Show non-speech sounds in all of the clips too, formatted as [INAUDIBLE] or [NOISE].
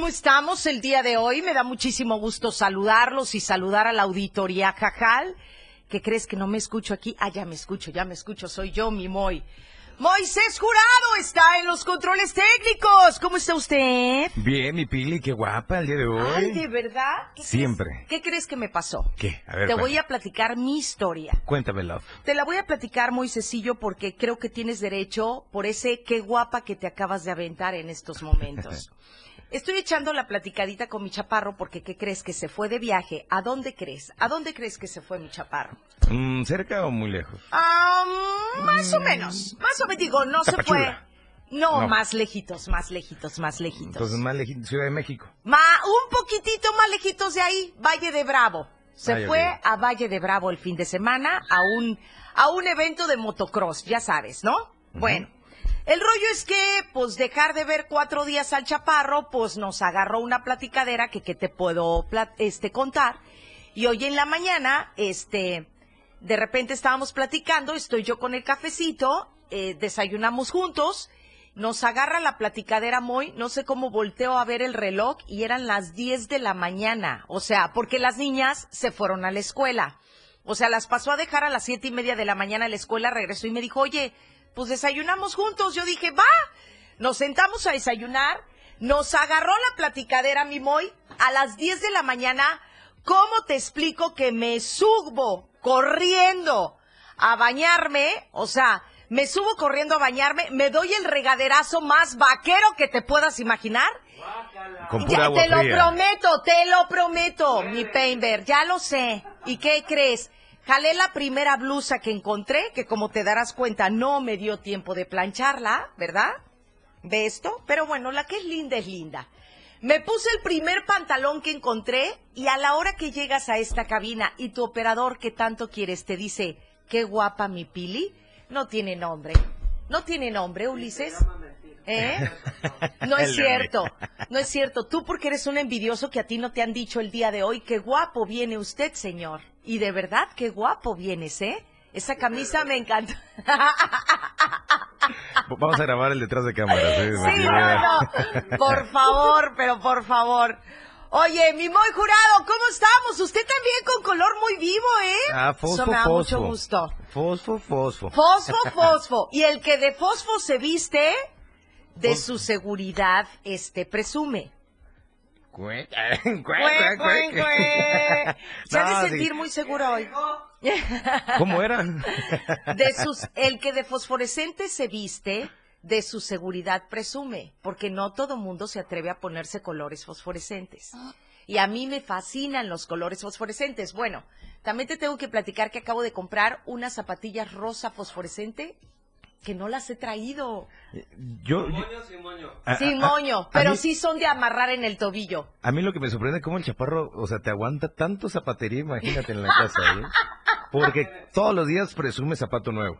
¿Cómo estamos el día de hoy? Me da muchísimo gusto saludarlos y saludar a la auditoría Jajal. ¿Qué crees que no me escucho aquí? Ah, ya me escucho, ya me escucho, soy yo, mi Moy. Moisés Jurado está en los controles técnicos. ¿Cómo está usted? Bien, mi Pili, qué guapa el día de hoy. Ay, ¿de verdad? ¿Qué Siempre. crees- ¿Qué crees que me pasó? ¿Qué? A ver, Te voy a platicar mi historia. Cuéntame, love. Te la voy a platicar muy sencillo porque creo que tienes derecho por ese qué guapa que te acabas de aventar en estos momentos. [LAUGHS] Estoy echando la platicadita con mi chaparro porque ¿qué crees que se fue de viaje? ¿A dónde crees? ¿A dónde crees que se fue mi chaparro? Mm, ¿Cerca o muy lejos? Ah, más o menos, más o menos digo, no se fue. No, No. más lejitos, más lejitos, más lejitos. Entonces, más lejos, Ciudad de México. Ma, un poquitito más lejitos de ahí, Valle de Bravo. Se Ay, fue a Valle de Bravo el fin de semana a un, a un evento de motocross, ya sabes, ¿no? Bueno, el rollo es que, pues, dejar de ver cuatro días al chaparro, pues, nos agarró una platicadera que, que te puedo, este, contar. Y hoy en la mañana, este, de repente estábamos platicando, estoy yo con el cafecito, eh, desayunamos juntos, nos agarra la platicadera muy, no sé cómo volteo a ver el reloj y eran las 10 de la mañana, o sea, porque las niñas se fueron a la escuela. O sea, las pasó a dejar a las siete y media de la mañana a la escuela, regresó y me dijo, oye, pues desayunamos juntos. Yo dije, va, nos sentamos a desayunar, nos agarró la platicadera, mi Moy, a las 10 de la mañana. ¿Cómo te explico que me subo corriendo a bañarme? O sea, me subo corriendo a bañarme, me doy el regaderazo más vaquero que te puedas imaginar. Con pura Ya, agua te lo prometo, te lo prometo, mi Painter, ya lo sé. ¿Y qué crees? Jalé la primera blusa que encontré, que como te darás cuenta no me dio tiempo de plancharla, ¿verdad? ¿Ve esto? Pero bueno, la que es linda es linda. Me puse el primer pantalón que encontré y a la hora que llegas a esta cabina y tu operador que tanto quieres te dice, qué guapa mi Pili, no tiene nombre. No tiene nombre, Ulises. ¿Eh? [LAUGHS] No es cierto, no es cierto. Tú porque eres un envidioso que a ti no te han dicho el día de hoy, qué guapo viene usted, señor. Y de verdad, qué guapo vienes, ¿eh? Esa camisa me encanta. [LAUGHS] Vamos a grabar el detrás de cámaras. ¿eh? Sí, no, no. Por favor, pero por favor. Oye, mi muy jurado, ¿cómo estamos? Usted también con color muy vivo, ¿eh? Ah, fosfo, Eso me da mucho fosfo. gusto. Fosfo, fosfo. Fosfo, fosfo. Y el que de fosfo se viste, de Fosfo. su seguridad, este, presume. [LAUGHS] Cue- Cue, cue- cue. Se ha de [LAUGHS] sí. sentir muy seguro hoy. [LAUGHS] ¿Cómo era? De sus, el que de fosforescente se viste, de su seguridad presume, porque no todo mundo se atreve a ponerse colores fosforescentes. Y a mí me fascinan los colores fosforescentes. Bueno, también te tengo que platicar que acabo de comprar unas zapatillas rosa fosforescente que no las he traído. Yo, yo- a- Sin a- moño, a pero mí- sí son de amarrar en el tobillo. A mí lo que me sorprende es cómo el chaparro, o sea, te aguanta tanto zapatería, imagínate en la casa, ¿eh? Porque todos los días presume zapato nuevo.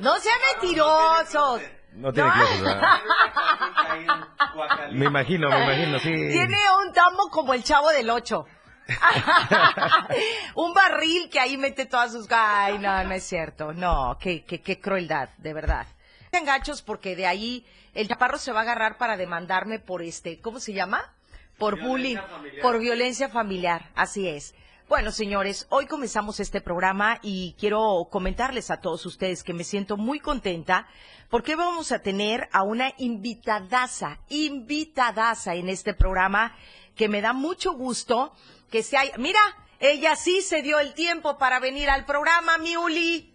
No sean mentirosos. No tiene No. Me imagino, me imagino, sí. Tiene un tambo como el chavo del 8. [LAUGHS] un barril que ahí mete todas sus... Ay, no, no es cierto. No, qué, qué, qué crueldad, de verdad. Sean gachos porque de ahí el chaparro se va a agarrar para demandarme por este, ¿cómo se llama? Por bullying, por violencia familiar, así es. Bueno, señores, hoy comenzamos este programa y quiero comentarles a todos ustedes que me siento muy contenta porque vamos a tener a una invitadaza, invitadaza en este programa que me da mucho gusto que se haya... Mira, ella sí se dio el tiempo para venir al programa, Miuli.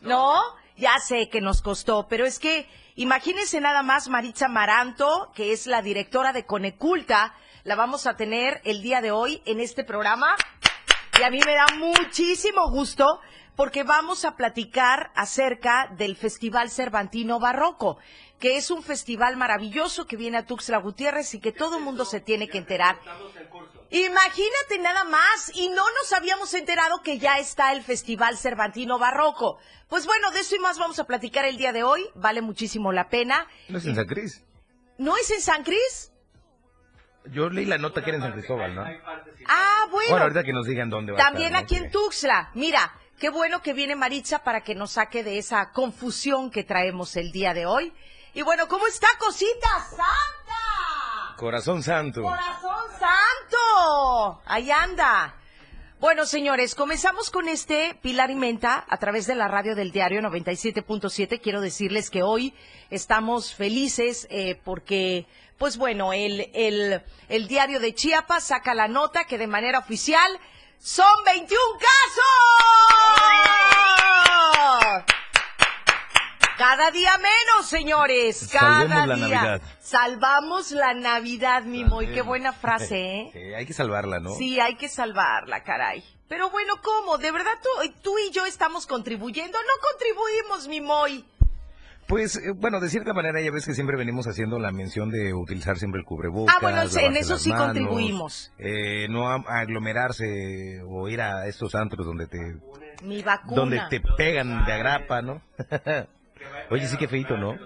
No, ya sé que nos costó, pero es que imagínense nada más Maritza Maranto, que es la directora de Coneculta, la vamos a tener el día de hoy en este programa. Y a mí me da muchísimo gusto porque vamos a platicar acerca del Festival Cervantino Barroco, que es un festival maravilloso que viene a Tuxtla Gutiérrez y que todo el mundo se tiene que enterar. Imagínate nada más, y no nos habíamos enterado que ya está el Festival Cervantino Barroco. Pues bueno, de eso y más vamos a platicar el día de hoy, vale muchísimo la pena. No es en San Cris. ¿No es en San Cris? Yo leí la nota que era en San Cristóbal, ¿no? Ah, bueno. Bueno, ahorita que nos digan dónde va También a estar, ¿no? aquí en Tuxtla. Mira, qué bueno que viene Maritza para que nos saque de esa confusión que traemos el día de hoy. Y bueno, ¿cómo está, cosita santa? Corazón Santo. Corazón santo. Ahí anda. Bueno, señores, comenzamos con este Pilar y Menta a través de la radio del diario 97.7. Quiero decirles que hoy estamos felices eh, porque, pues bueno, el, el, el diario de Chiapas saca la nota que de manera oficial son 21 casos. Cada día menos, señores. Cada Salvemos la día. Navidad. Salvamos la Navidad, mi Moy. Qué buena frase, [LAUGHS] ¿eh? Sí, hay que salvarla, ¿no? Sí, hay que salvarla, caray. Pero bueno, ¿cómo? ¿De verdad tú, tú y yo estamos contribuyendo? No contribuimos, mi Moy. Pues, eh, bueno, de cierta manera ya ves que siempre venimos haciendo la mención de utilizar siempre el cubrebocas. Ah, bueno, en eso sí manos, contribuimos. eh, no aglomerarse o ir a estos antros donde te Mi vacuna. donde te pegan de agrapa, ¿no? [LAUGHS] Oye, sí que feito, ¿no?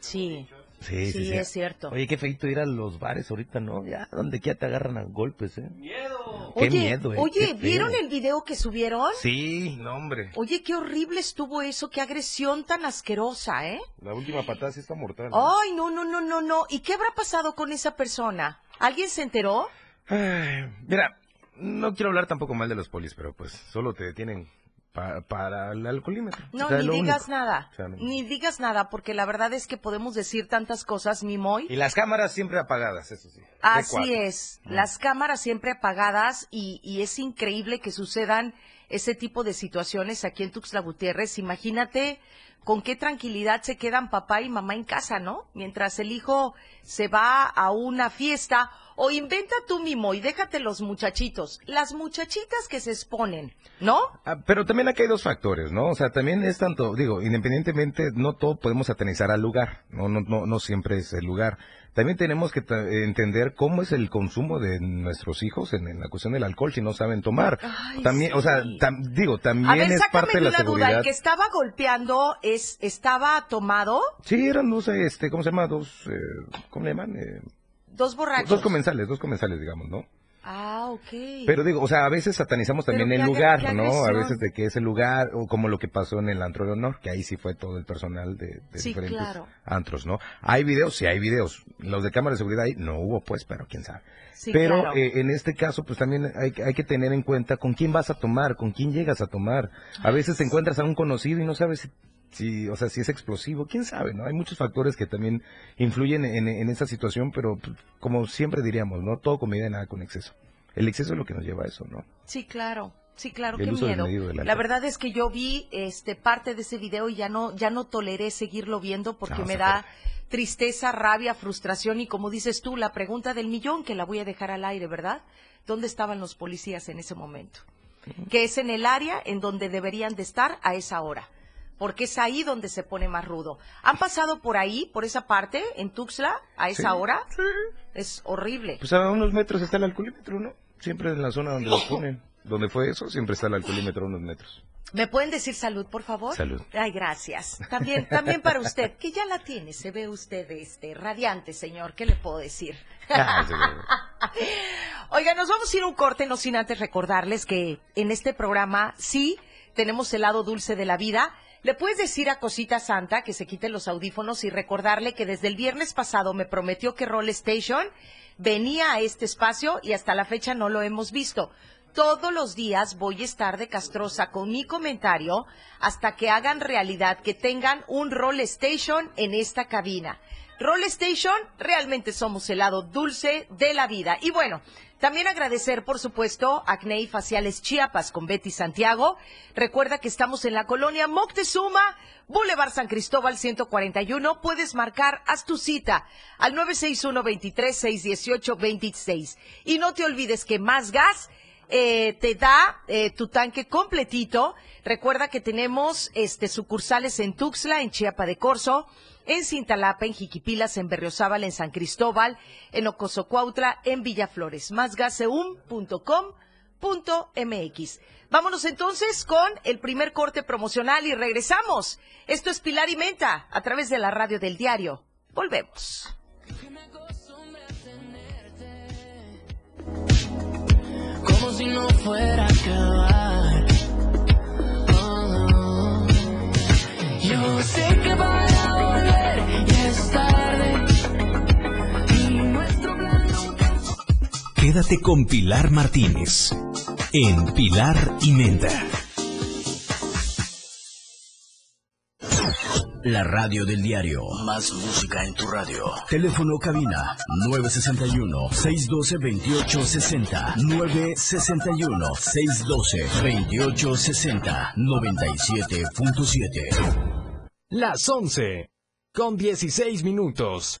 Sí, Sí, sí, es cierto. Oye, qué feito ir a los bares ahorita, ¿no? Ya, donde quiera te agarran a golpes, ¿eh? Miedo. Qué oye, miedo, ¿eh? oye, Qué. ¿vieron el video que subieron? Sí, no, hombre. Oye, qué horrible estuvo eso, qué agresión tan asquerosa, ¿eh? La última patada sí está mortal. ¿no? Ay, no, no, no, no, no. ¿Y qué habrá pasado con esa persona? ¿Alguien se enteró? Ay, mira, no quiero hablar tampoco mal de los polis, pero pues solo te detienen pa- para el alcoholímetro. No, O sea, ni digas único. nada. O sea, no- Ni digas nada, porque la verdad es que podemos decir tantas cosas, mi Moy. Y las cámaras siempre apagadas, eso sí. Así es, las cámaras siempre apagadas y, y es increíble que sucedan ese tipo de situaciones aquí en Tuxtla Gutiérrez. Imagínate con qué tranquilidad se quedan papá y mamá en casa, ¿no? Mientras el hijo se va a una fiesta o inventa tú mimo y déjate los muchachitos, las muchachitas que se exponen, ¿no? Ah, pero también aquí hay dos factores, ¿no? O sea, también es tanto, digo, independientemente, no todo podemos satanizar al lugar, no, no, no, no siempre es el lugar. También tenemos que entender cómo es el consumo de nuestros hijos en, en la cuestión del alcohol si no saben tomar. Ay, también, o sea, tam- digo, también A ver, es parte de la una duda, seguridad. ¿el que estaba golpeando es, estaba tomado? Sí, eran dos, este, ¿cómo se llama? Dos, eh, ¿cómo le llaman? Eh, Dos borrachos. dos comensales, dos comensales, digamos, ¿no? Ah, ok. Pero digo, o sea, a veces satanizamos también el lugar, ¿no? A veces de que es el lugar, o como lo que pasó en el antro de honor, que ahí sí fue todo el personal de, de Sí, diferentes claro. antros, ¿no? Hay videos, sí hay videos. Los de cámara de seguridad ahí no hubo, pues, pero quién sabe. Sí, pero claro. eh, en este caso, pues también hay, hay que tener en cuenta con quién vas a tomar, con quién llegas a tomar. A veces te encuentras a un conocido y no sabes si, si, o sea, si es explosivo, quién sabe, ¿no? Hay muchos factores que también influyen en, en esa situación, pero pues, como siempre diríamos, ¿no? Todo con medida, nada con exceso. El exceso es lo que nos lleva a eso, ¿no? Sí, claro. Sí, claro, qué miedo. La verdad es que yo vi este parte de ese video y ya no ya no toleré seguirlo viendo porque No, me da tristeza, rabia, frustración y como dices tú, la pregunta del millón que la voy a dejar al aire, ¿verdad? ¿Dónde estaban los policías en ese momento? Que es en el área en donde deberían de estar a esa hora. Porque es ahí donde se pone más rudo. ¿Han pasado por ahí, por esa parte, en Tuxtla, a esa Sí, hora? Es horrible. Pues a unos metros está el alcoholímetro, ¿no? Siempre en la zona donde lo ponen. Donde fue eso, siempre está el alcoholímetro a unos metros. ¿Me pueden decir salud, por favor? Salud. Ay, gracias. También, también para usted, que ya la tiene, se ve usted este radiante, señor. ¿Qué le puedo decir? Ah, sí, [LAUGHS] Oiga, nos vamos a ir a un corte, no sin antes recordarles que en este programa sí tenemos el lado dulce de la vida. Le puedes decir a Cosita Santa que se quite los audífonos y recordarle que desde el viernes pasado me prometió que Roll Station venía a este espacio y hasta la fecha no lo hemos visto. Todos los días voy a estar de castrosa con mi comentario hasta que hagan realidad que tengan un Roll Station en esta cabina. Roll Station, realmente somos el lado dulce de la vida. Y bueno, también agradecer, por supuesto, a Acné Faciales Chiapas con Betty Santiago. Recuerda que estamos en la colonia Moctezuma, Boulevard San Cristóbal 141. Puedes marcar, haz tu cita al 961-23-618-26. Y no te olvides que más gas eh, te da eh, tu tanque completito. Recuerda que tenemos este sucursales en Tuxtla, en Chiapa de Corzo, en Cintalapa, en Jiquipilas, en Berriozábal, en San Cristóbal, en Ocosocuautla, en Villaflores. Másgaseum.com.mx. Vámonos entonces con el primer corte promocional y regresamos. Esto es Pilar y Menta a través de la radio del diario. Volvemos. como si no fuera. Quédate con Pilar Martínez en Pilar y Menta. La radio del diario. Más música en tu radio. Teléfono cabina 961-612-2860. 961-612-2860. 97.7. Las 11 con 16 minutos.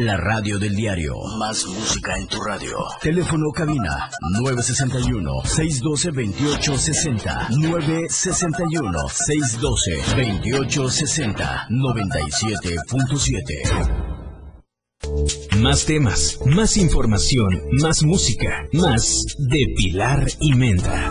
La radio del diario. Más música en tu radio. Teléfono cabina 961-612-2860. 961-612-2860. 97.7. Más temas, más información, más música, más de Pilar y Menta.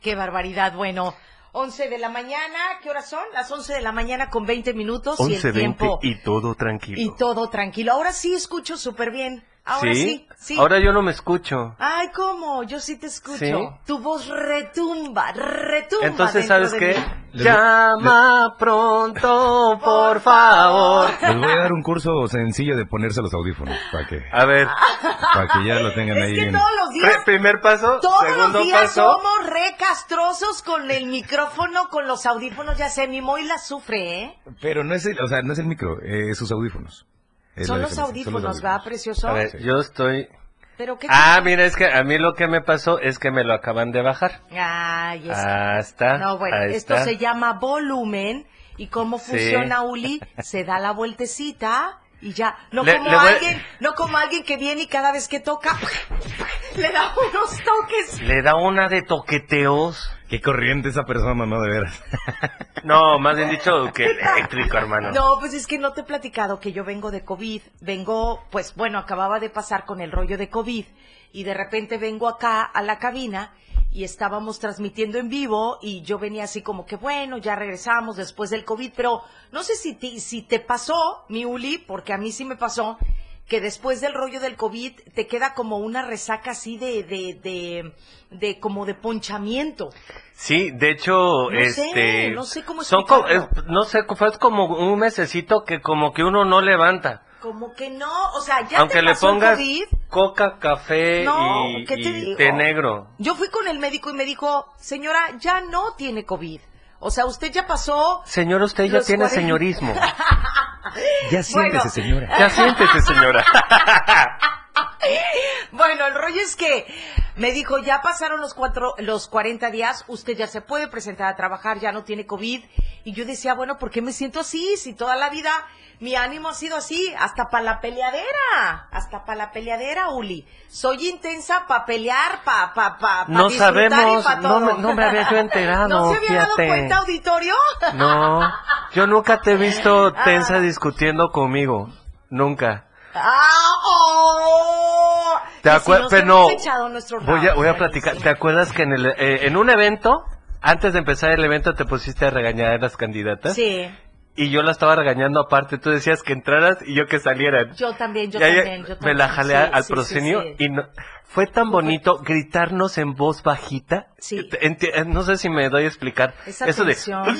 Qué barbaridad. Bueno, 11 de la mañana, ¿qué horas son? Las 11 de la mañana con 20 minutos y el 11.20 tiempo. y todo tranquilo. Y todo tranquilo. Ahora sí escucho súper bien. Ahora sí, sí. Ahora yo no me escucho. Ay, ¿cómo? Yo sí te escucho. ¿Sí? Tu voz retumba, retumba. Entonces, ¿sabes de qué? mí. Llama pronto, por favor. Les voy a dar un curso sencillo de ponerse los audífonos para que, A ver, para que ya lo tengan Es ahí que todos los días, primer paso, todos segundo los días paso. somos re castrosos con el micrófono, con los audífonos. Ya sé, mi Moila sufre, ¿eh? Pero no es el, o sea, no es el micro, eh, es sus audífonos. Es Son los son audífonos, ¿verdad, precioso? A ver, yo estoy... Pero qué Ah, mira, es que a mí lo que me pasó es que me lo acaban de bajar. Ay, es Ah, está. No, bueno, ahí esto está. se llama volumen. ¿Y cómo Sí. funciona, Uli? [LAUGHS] Se da la vueltecita y ya. No Le- como le voy- alguien, no como alguien que viene y cada vez que toca [LAUGHS] le da unos toques. Le da una de toqueteos. Qué corriente esa persona, no de veras. [LAUGHS] No, más bien dicho que eléctrico, hermano. No, pues es que no te he platicado que yo vengo de COVID. Vengo, pues bueno, acababa de pasar con el rollo de COVID y de repente vengo acá a la cabina y estábamos transmitiendo en vivo y yo venía así como que bueno, ya regresamos después del COVID, pero no sé si te, si te pasó, mi Uli, porque a mí sí me pasó que después del rollo del COVID te queda como una resaca así de, de, de, de como de ponchamiento. Sí, de hecho, No sé, este... no sé cómo son no sé, fue como un mesecito que como que uno no levanta. Como que no, o sea, ya Aunque te le pasó el pongas COVID. coca, café No, y, ¿qué te y digo? té negro. Yo fui con el médico y me dijo, señora, ya no tiene COVID. O sea, usted ya pasó. Señor, usted ya tiene 40. señorismo. [LAUGHS] Ya siéntese, Bueno. señora. Ya siéntese, señora. [LAUGHS] [LAUGHS] Bueno, el rollo es que me dijo, ya pasaron los cuatro, los 40 días, usted ya se puede presentar a trabajar, ya no tiene COVID. Y yo decía, bueno, ¿por qué me siento así? Si toda la vida mi ánimo ha sido así, hasta para la peleadera, hasta para la peleadera, Uli. Soy intensa para pelear, para pa, pa, pa No disfrutar sabemos, pa no todo. me- no me había yo enterado, [LAUGHS] ¿No se había dado cuenta, auditorio? No, yo nunca te he visto [LAUGHS] tensa Ah. discutiendo conmigo. Nunca. ¡Ah! oh! ¿Te si acuerdas? hemos no, voy a, voy a platicar. ¿Te acuerdas que en, el, eh, en un evento, antes de empezar el evento, te pusiste a regañar a las candidatas? Sí, Y yo la estaba regañando aparte. Tú decías que entraras y yo que salieran. yo también, yo también, yo también. me la jalé sí, al sí, proscenio sí, y no, fue tan bonito gritarnos en voz bajita. Sí. Eh, no sé si me doy a explicar. Esa Eso de... tensión.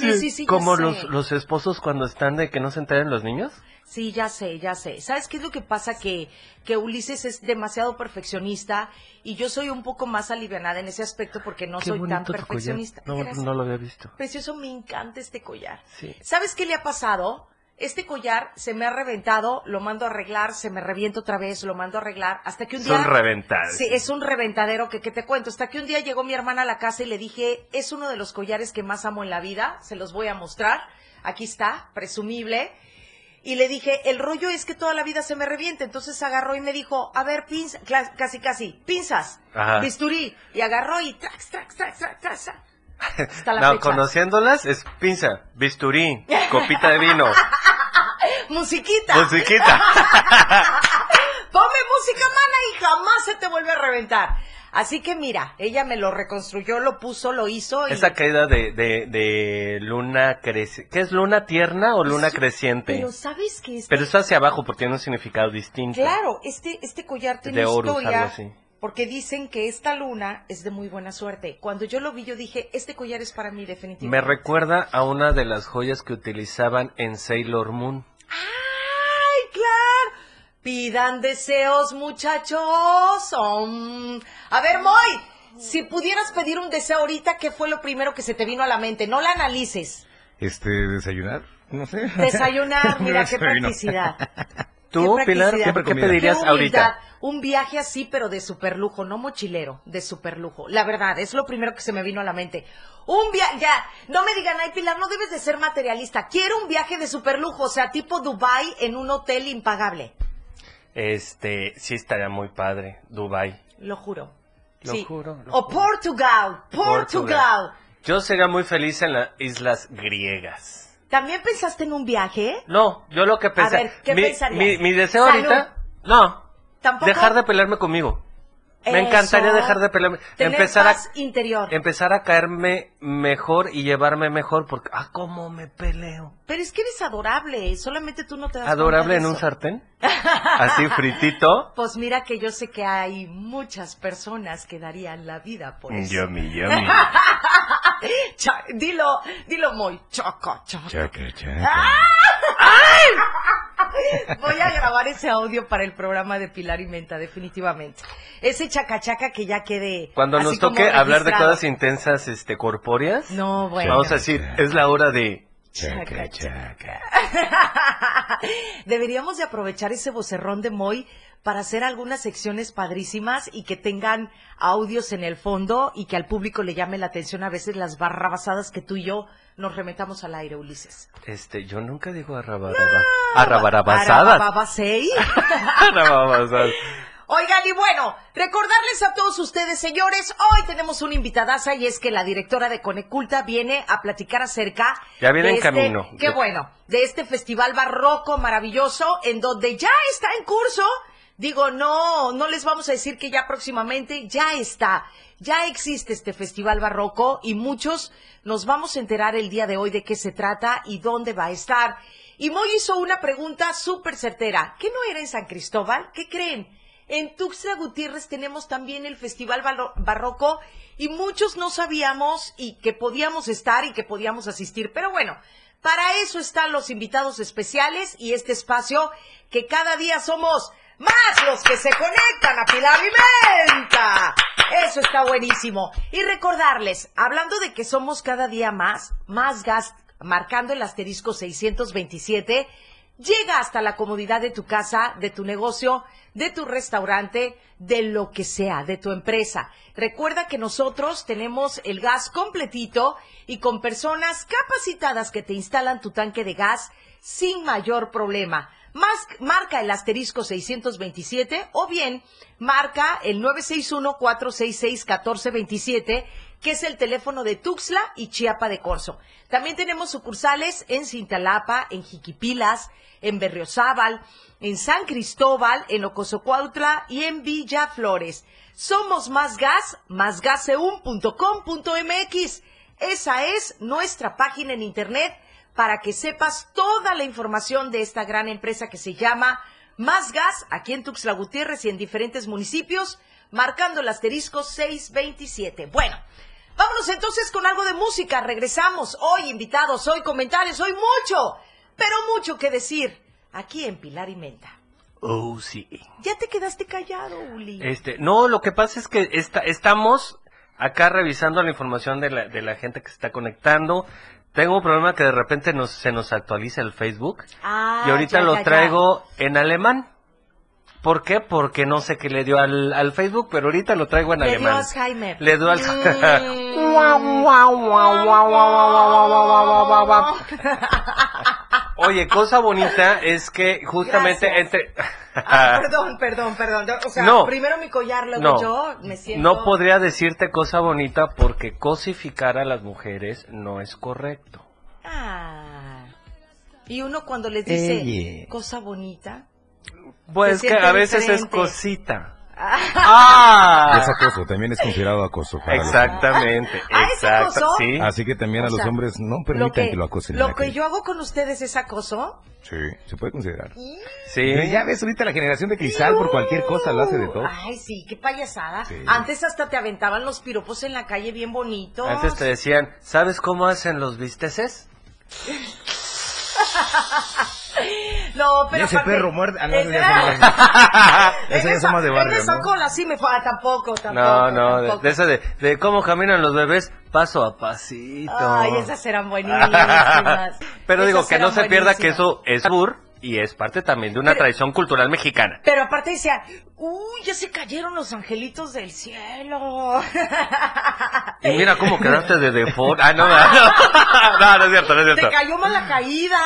Sí, sí, sí, ya Como los, los esposos cuando están de que no se enteren los niños. Sí, ya sé, ya sé. ¿Sabes qué es lo que pasa? Que, que Ulises es demasiado perfeccionista y yo soy un poco más alivianada en ese aspecto porque no Qué soy tan perfeccionista. No, no lo había visto. Precioso, me encanta este collar. Sí. ¿Sabes qué le ha pasado? Este collar se me ha reventado, lo mando a arreglar, se me revienta otra vez, lo mando a arreglar, hasta que un día... Son reventadas. Sí, es un reventadero que, que te cuento. Hasta que un día llegó mi hermana a la casa y le dije, es uno de los collares que más amo en la vida, se los voy a mostrar. Aquí está, presumible. Y le dije, el rollo es que toda la vida se me reviente. Entonces agarró y me dijo, a ver, pinzas, casi, casi, pinzas, Ajá. bisturí. Y agarró y trax, trax, trax, trax, trax. Hasta la No, fecha. conociéndolas es pinza, bisturí, copita de vino, [LAUGHS] Musiquita. musiquita. [LAUGHS] Ponme música, mana, y jamás se te vuelve a reventar. Así que mira, ella me lo reconstruyó, lo puso, lo hizo. Y Esa caída de, de, de luna creciente. ¿Qué es luna tierna o luna Eso- creciente? Pero sabes que este, Pero está hacia abajo porque tiene un significado distinto. claro, este, este collar tiene De Horus, historia. algo así. Porque dicen que esta luna es de muy buena suerte. Cuando yo lo vi, yo dije, este collar es para mí Me definitivamente. recuerda a una de las joyas que utilizaban en Sailor Moon. ¡Ay, claro! Pidan deseos, muchachos. Um, A ver, Moy, si pudieras pedir un deseo ahorita, ¿qué fue lo primero que se te vino a la mente? No la analices. Este, desayunar, no sé. Desayunar, [LAUGHS] mira qué practicidad. [LAUGHS] ¿Tú, Qué Pilar, practicidad. qué, pedirías Qué ahorita? Un viaje así, pero de superlujo, no mochilero, de superlujo. La verdad, es lo primero que se me vino a la mente. Un viaje, ya, no me digan, ay Pilar, no debes de ser materialista. Quiero un viaje de superlujo, o sea, tipo Dubai en un hotel impagable. Este, sí estaría muy padre, Dubai. Lo juro. Lo Sí. juro, lo o juro. Portugal, Portugal. Yo sería muy feliz en las islas griegas. ¿También pensaste en un viaje? No, yo lo que pensé. ver, ¿qué mi, pensarías? mi, mi deseo Salud. ahorita, no, ¿Tampoco? dejar de pelearme conmigo. Me Eso. encantaría dejar de pelearme, Tener empezar paz a interior. empezar a caerme mejor y llevarme mejor porque ah cómo me peleo. Pero es que eres adorable, solamente tú no te das Adorable cuenta en un sartén, [LAUGHS] así fritito. Pues mira que yo sé que hay muchas personas que darían la vida por eso. Yummy, yummy. [LAUGHS] [LAUGHS] Dilo, dilo muy choco, choco. Chaca, chaca. [LAUGHS] Voy a grabar ese audio para el programa de Pilar y Menta, definitivamente. Ese chacachaca que ya quede. Cuando así nos como toque hablar de registrado. cosas intensas, este, corpóreas, No, bueno. vamos a decir, es la hora de Chaca, chaca. [LAUGHS] Deberíamos de aprovechar ese vocerrón de Moy para hacer algunas secciones padrísimas y que tengan audios en el fondo y que al público le llame la atención a veces las barrabasadas que tú y yo nos remetamos al aire, Ulises. Este, yo nunca digo arrabaraba. Arrabarabasadas. Arabababasei. Arrababasadas. [LAUGHS] Oigan, y bueno, recordarles a todos ustedes, señores, hoy tenemos una invitadaza y es que la directora de Coneculta viene a platicar acerca. Ya viene de en este- camino. Qué bueno, de este festival barroco maravilloso en donde ya está en curso. Digo, no, no les vamos a decir que ya próximamente, ya está, ya existe este festival barroco y muchos nos vamos a enterar el día de hoy de qué se trata y dónde va a estar. Y Moy hizo una pregunta súper certera. ¿Qué no era en San Cristóbal? ¿Qué creen? En Tuxtla Gutiérrez tenemos también el Festival Barro- Barroco y muchos no sabíamos y que podíamos estar y que podíamos asistir. Pero bueno, para eso están los invitados especiales y este espacio que cada día somos más los que se conectan a Pilar y Menta. Eso está buenísimo. Y recordarles, hablando de que somos cada día más, más gas, marcando el asterisco 627, llega hasta la comodidad de tu casa, de tu negocio, de tu restaurante, de lo que sea, de tu empresa. Recuerda que nosotros tenemos el gas completito y con personas capacitadas que te instalan tu tanque de gas sin mayor problema. Más, marca el asterisco 627 o bien marca el 961-466-1427, que es el teléfono de Tuxtla y Chiapa de Corzo. También tenemos sucursales en Cintalapa, en Jiquipilas, en Berriozábal, en San Cristóbal, en Ocosocuautla y en Villa Flores. Somos Más Gas, másgaseun.com.mx. Esa es nuestra página en internet para que sepas toda la información de esta gran empresa que se llama Más gas aquí en Tuxtla Gutiérrez y en diferentes municipios, marcando el asterisco 627. Bueno, vámonos entonces con algo de música. Regresamos. Hoy invitados, hoy comentarios, hoy mucho, pero mucho que decir aquí en Pilar y Menta. Oh, sí. Ya te quedaste callado, Uli. Este, no, lo que pasa es que esta- estamos acá revisando la información de la, de la gente que se está conectando. Tengo un problema que de repente nos, se nos actualiza el Facebook. Ah, y ahorita ya, lo ya, ya. traigo en alemán. ¿Por qué? Porque no sé qué le dio al, al Facebook, pero ahorita lo traigo en Le dio alemán. Alzheimer. Le dio Mm. Oye, cosa bonita es que justamente Gracias. entre... Ah, perdón, perdón, perdón. O sea, No. primero mi collar, luego No. yo me siento... No podría decirte cosa bonita porque cosificar a las mujeres no es correcto. Ah. Y uno cuando les dice cosa bonita. Pues que a veces es cosita. Ah. Es acoso, también es considerado acoso. para Exactamente, ¿Ah, es exacto. acoso? Sí. Así que también a los sea, hombres no lo permitan que, lo acosen. en lo la que yo hago con ustedes es acoso. Sí, se puede considerar. Sí. Pero ya ves ahorita la generación de cristal por cualquier cosa lo hace de todo. Ay, sí, qué payasada. Sí. Antes hasta te aventaban los piropos en la calle bien bonitos. Antes te decían, ¿sabes cómo hacen los bisteces? [LAUGHS] No, pero Y ese aparte- perro muerde. Ah, no, Es- ya [LAUGHS] Ese ya son más de barrio, esa ¿no? cola sí me fue. ah, tampoco, tampoco. No, no, de, tampoco. de esa de, de cómo caminan los bebés paso a pasito. Ay, esas eran buenísimas. [LAUGHS] Pero digo Esas que no se pierda que buenísimas. eso es albur y es parte también de una Pero- tradición cultural mexicana. Pero aparte decía, uy, ya se cayeron los angelitos del cielo. Y mira cómo [LAUGHS] quedaste de default. Ah, no, no, no, [LAUGHS] no es cierto, no es Te cierto. cayó mal la caída.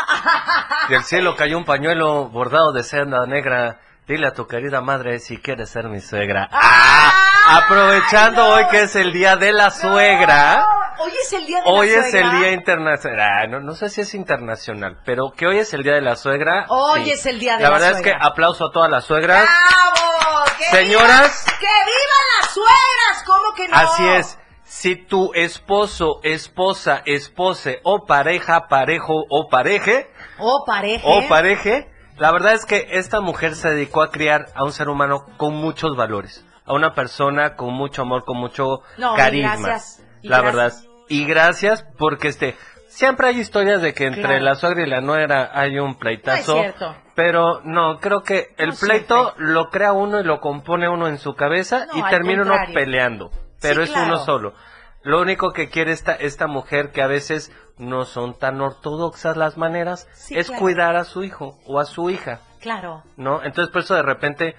Del cielo cayó un pañuelo bordado de seda negra. Dile a tu querida madre si quiere ser mi suegra. ¡Ah! Aprovechando no! hoy que es el día de la suegra. No, hoy es el día de Hoy la es suegra. el día internacional. Ah, no, no sé si es internacional, pero que hoy es el día de la suegra. Hoy sí. es el día de la la verdad suegra. es que aplauso a todas las suegras. ¡Bravo! ¡Que Señoras. ¡Que vivan las suegras! ¿Cómo que no? Así es. Si tu esposo, esposa, espose o pareja, parejo o pareje, Oh, pareja. o pareje, la verdad es que esta mujer se dedicó a criar a un ser humano con muchos valores, a una persona con mucho amor, con mucho No, carisma. gracias, y la gracias. verdad. Y gracias porque este siempre hay historias de que entre Claro. la suegra y la nuera hay un pleitazo. No es cierto. Pero no, creo que el No pleito siempre. lo crea uno y lo compone uno en su cabeza No, y termina uno peleando. Pero Sí, es uno solo. Lo único que quiere esta, esta mujer, que a veces no son tan ortodoxas las maneras, Sí, es claro. cuidar a su hijo o a su hija, Claro. ¿no? Entonces por eso de repente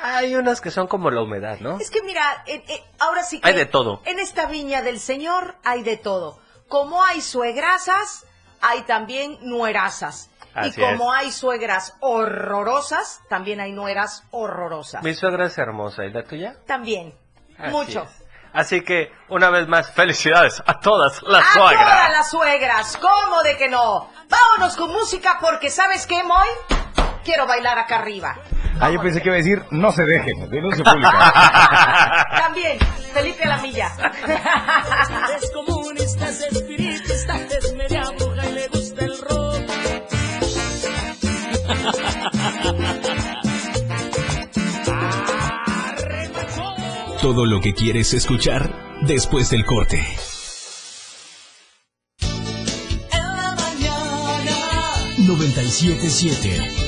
hay unas que son como la humedad, ¿no? Es que mira, eh, eh, ahora sí que... Hay de todo. En esta viña del Señor hay de todo. Como hay suegrasas, hay también nuerazas. Así y como es. hay suegras horrorosas, también hay nueras horrorosas. Mi suegra es hermosa, ¿y la tuya? También. Así Mucho. es. Así que, una vez más, felicidades a todas las A todas suegras. las suegras, ¿cómo de que no? Vámonos con música porque ¿sabes qué, Moy? Quiero bailar acá arriba. Ah, yo pensé que iba a decir, no se dejen, denuncia pública. [LAUGHS] También, Felipe Lamilla. [LAUGHS] Es comunista, es espiritista, es media bruja y le gusta el rock. Todo lo que quieres escuchar después del corte. En la mañana. 977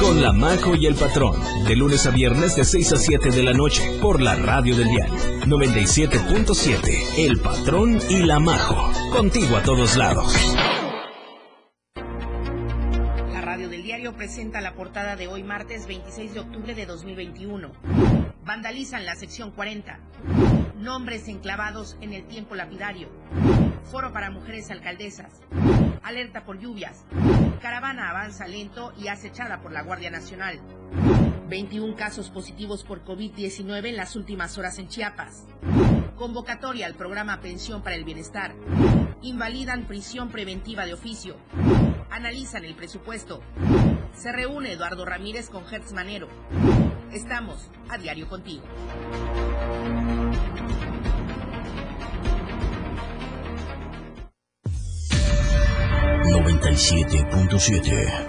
con La Majo y el Patrón, de lunes a viernes de 6 a 7 de la noche, por la radio del diario 97.7, El Patrón y La Majo, contigo a todos lados. La radio del diario presenta la portada de hoy martes 26 de octubre de 2021. Vandalizan la sección 40. Nombres enclavados en el tiempo lapidario. Foro para mujeres alcaldesas. Alerta por lluvias. Caravana avanza lento y acechada por la Guardia Nacional. 21 casos positivos por COVID-19 en las últimas horas en Chiapas. Convocatoria al programa Pensión para el Bienestar. Invalidan prisión preventiva de oficio. Analizan el presupuesto. Se reúne Eduardo Ramírez con Hertz Manero. Estamos a diario contigo.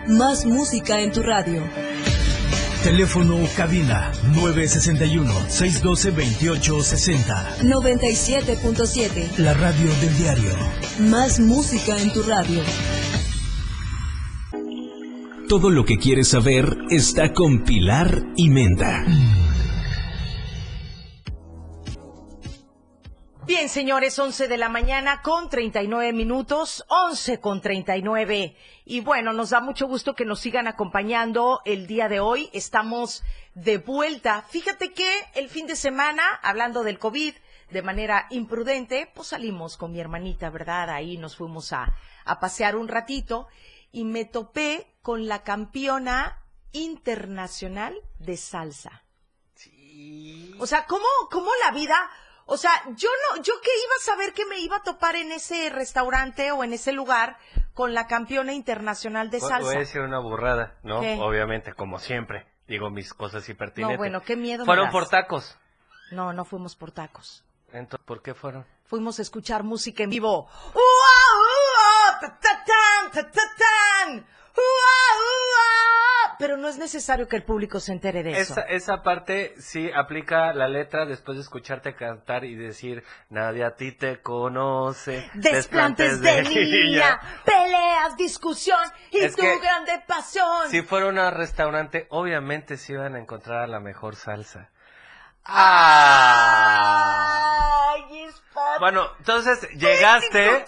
Más música en tu radio. Teléfono cabina 961-612-2860. 97.7. La radio del diario. Más música en tu radio. Todo lo que quieres saber está con Pilar y Menda. Bien, señores, 11 de la mañana con 39 minutos, 11 con 39. Y bueno, nos da mucho gusto que nos sigan acompañando el día de hoy. Estamos de vuelta. Fíjate que el fin de semana, hablando del COVID, de manera imprudente, pues salimos con mi hermanita, ¿verdad? Ahí nos fuimos a, a pasear un ratito y me topé con la campeona internacional de salsa. O sea, ¿cómo, cómo la vida? O sea, yo no, yo que iba a saber que me iba a topar en ese restaurante o en ese lugar con la campeona internacional de salsa. Voy a decir una burrada, ¿no? ¿Qué? Obviamente, como siempre. Digo mis cosas impertinentes. No, bueno, qué miedo me Fueron das. por tacos. No, no fuimos por tacos. Entonces, ¿por qué fueron? Fuimos a escuchar música en vivo. ¡Ua, Pero no es necesario que el público se entere de eso. Esa, esa parte sí aplica la letra después de escucharte cantar y decir, nadie a ti te conoce. Desplantes de [LAUGHS] niña, peleas, discusión y Es tu grande pasión. Si fueron a restaurante, obviamente sí iban a encontrar a la mejor salsa. Ay, es pa- Bueno, entonces llegaste,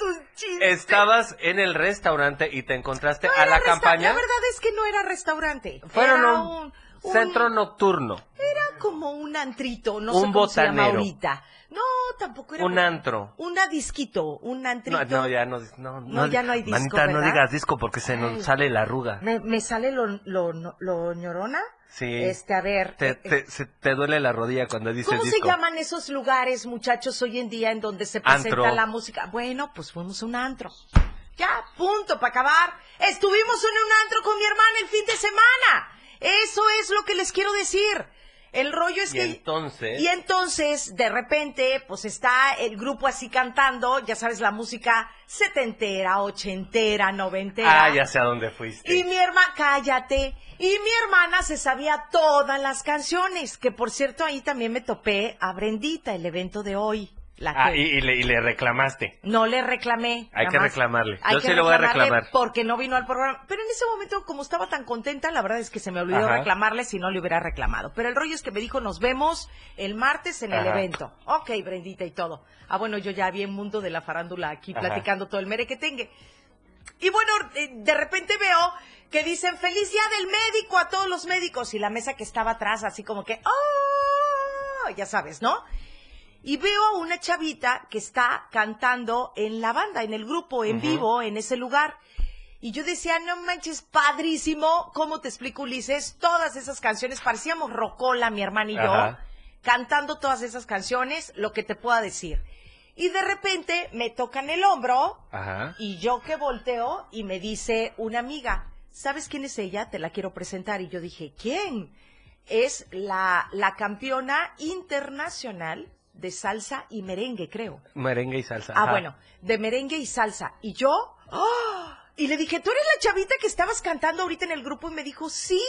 estabas en el restaurante y te encontraste No a la campaña. La verdad es que no era restaurante. Fueron era un, centro nocturno, Era como un antrito, no Un sé cómo se llama botanero. ahorita. No, tampoco era. un como- antro. Una disquito, un antrito. No, no, ya no, no, No, ya no hay disco, Manita, no digas disco porque se Ay. nos sale la arruga. Me, me sale lo, lo, lo ñorona. Sí. Este, a ver. Te, eh, te, se- te duele la rodilla cuando dices ¿Cómo se llaman esos lugares, muchachos, hoy en día en donde se presenta Antro. la música? Bueno, pues fuimos a un antro. Ya, punto, para acabar. Estuvimos en un antro con mi hermana el fin de semana. Eso es lo que les quiero decir. El rollo es Y que... entonces- Y entonces, de repente, pues está el grupo así cantando, ya sabes, la música setentera, ochentera, noventera. Ah, ya sé a dónde fuiste. Y mi hermana, cállate. Y mi hermana se sabía todas las canciones. Que por cierto, ahí también me topé a Brendita, el evento de hoy. La Ah, y, y le, y le reclamaste. No le reclamé. Hay que reclamarle. Hay Yo que sí le voy a reclamar. Porque no vino al programa. Pero en ese momento, como estaba tan contenta, la verdad es que se me olvidó Ajá. reclamarle si no le hubiera reclamado. Pero el rollo es que me dijo, nos vemos el martes en el evento. Ok, Brendita y todo. Ah, bueno, yo ya vi el mundo de la farándula aquí Ajá. platicando todo el mere que tenga. Y bueno, eh, de repente veo que dicen feliz día del médico a todos los médicos y la mesa que estaba atrás así como que, ¡oh! Ya sabes, ¿no? Y veo a una chavita que está cantando en la banda, en el grupo, en vivo, en ese lugar. Y yo decía, no manches, padrísimo. ¿Cómo te explico, Ulises? Todas esas canciones, parecíamos Rocola, mi hermana y yo, Ajá. cantando todas esas canciones, lo que te pueda decir. Y de repente me tocan el hombro Ajá. y yo que volteo y me dice una amiga, ¿sabes quién es ella? Te la quiero presentar. Y yo dije, ¿quién? Es la, la campeona internacional de salsa y merengue, creo. Merengue y salsa. Ah, ajá. bueno, de merengue y salsa. Y yo, ¡ah! y le dije, ¿tú eres la chavita que estabas cantando ahorita en el grupo? Y me dijo, sí.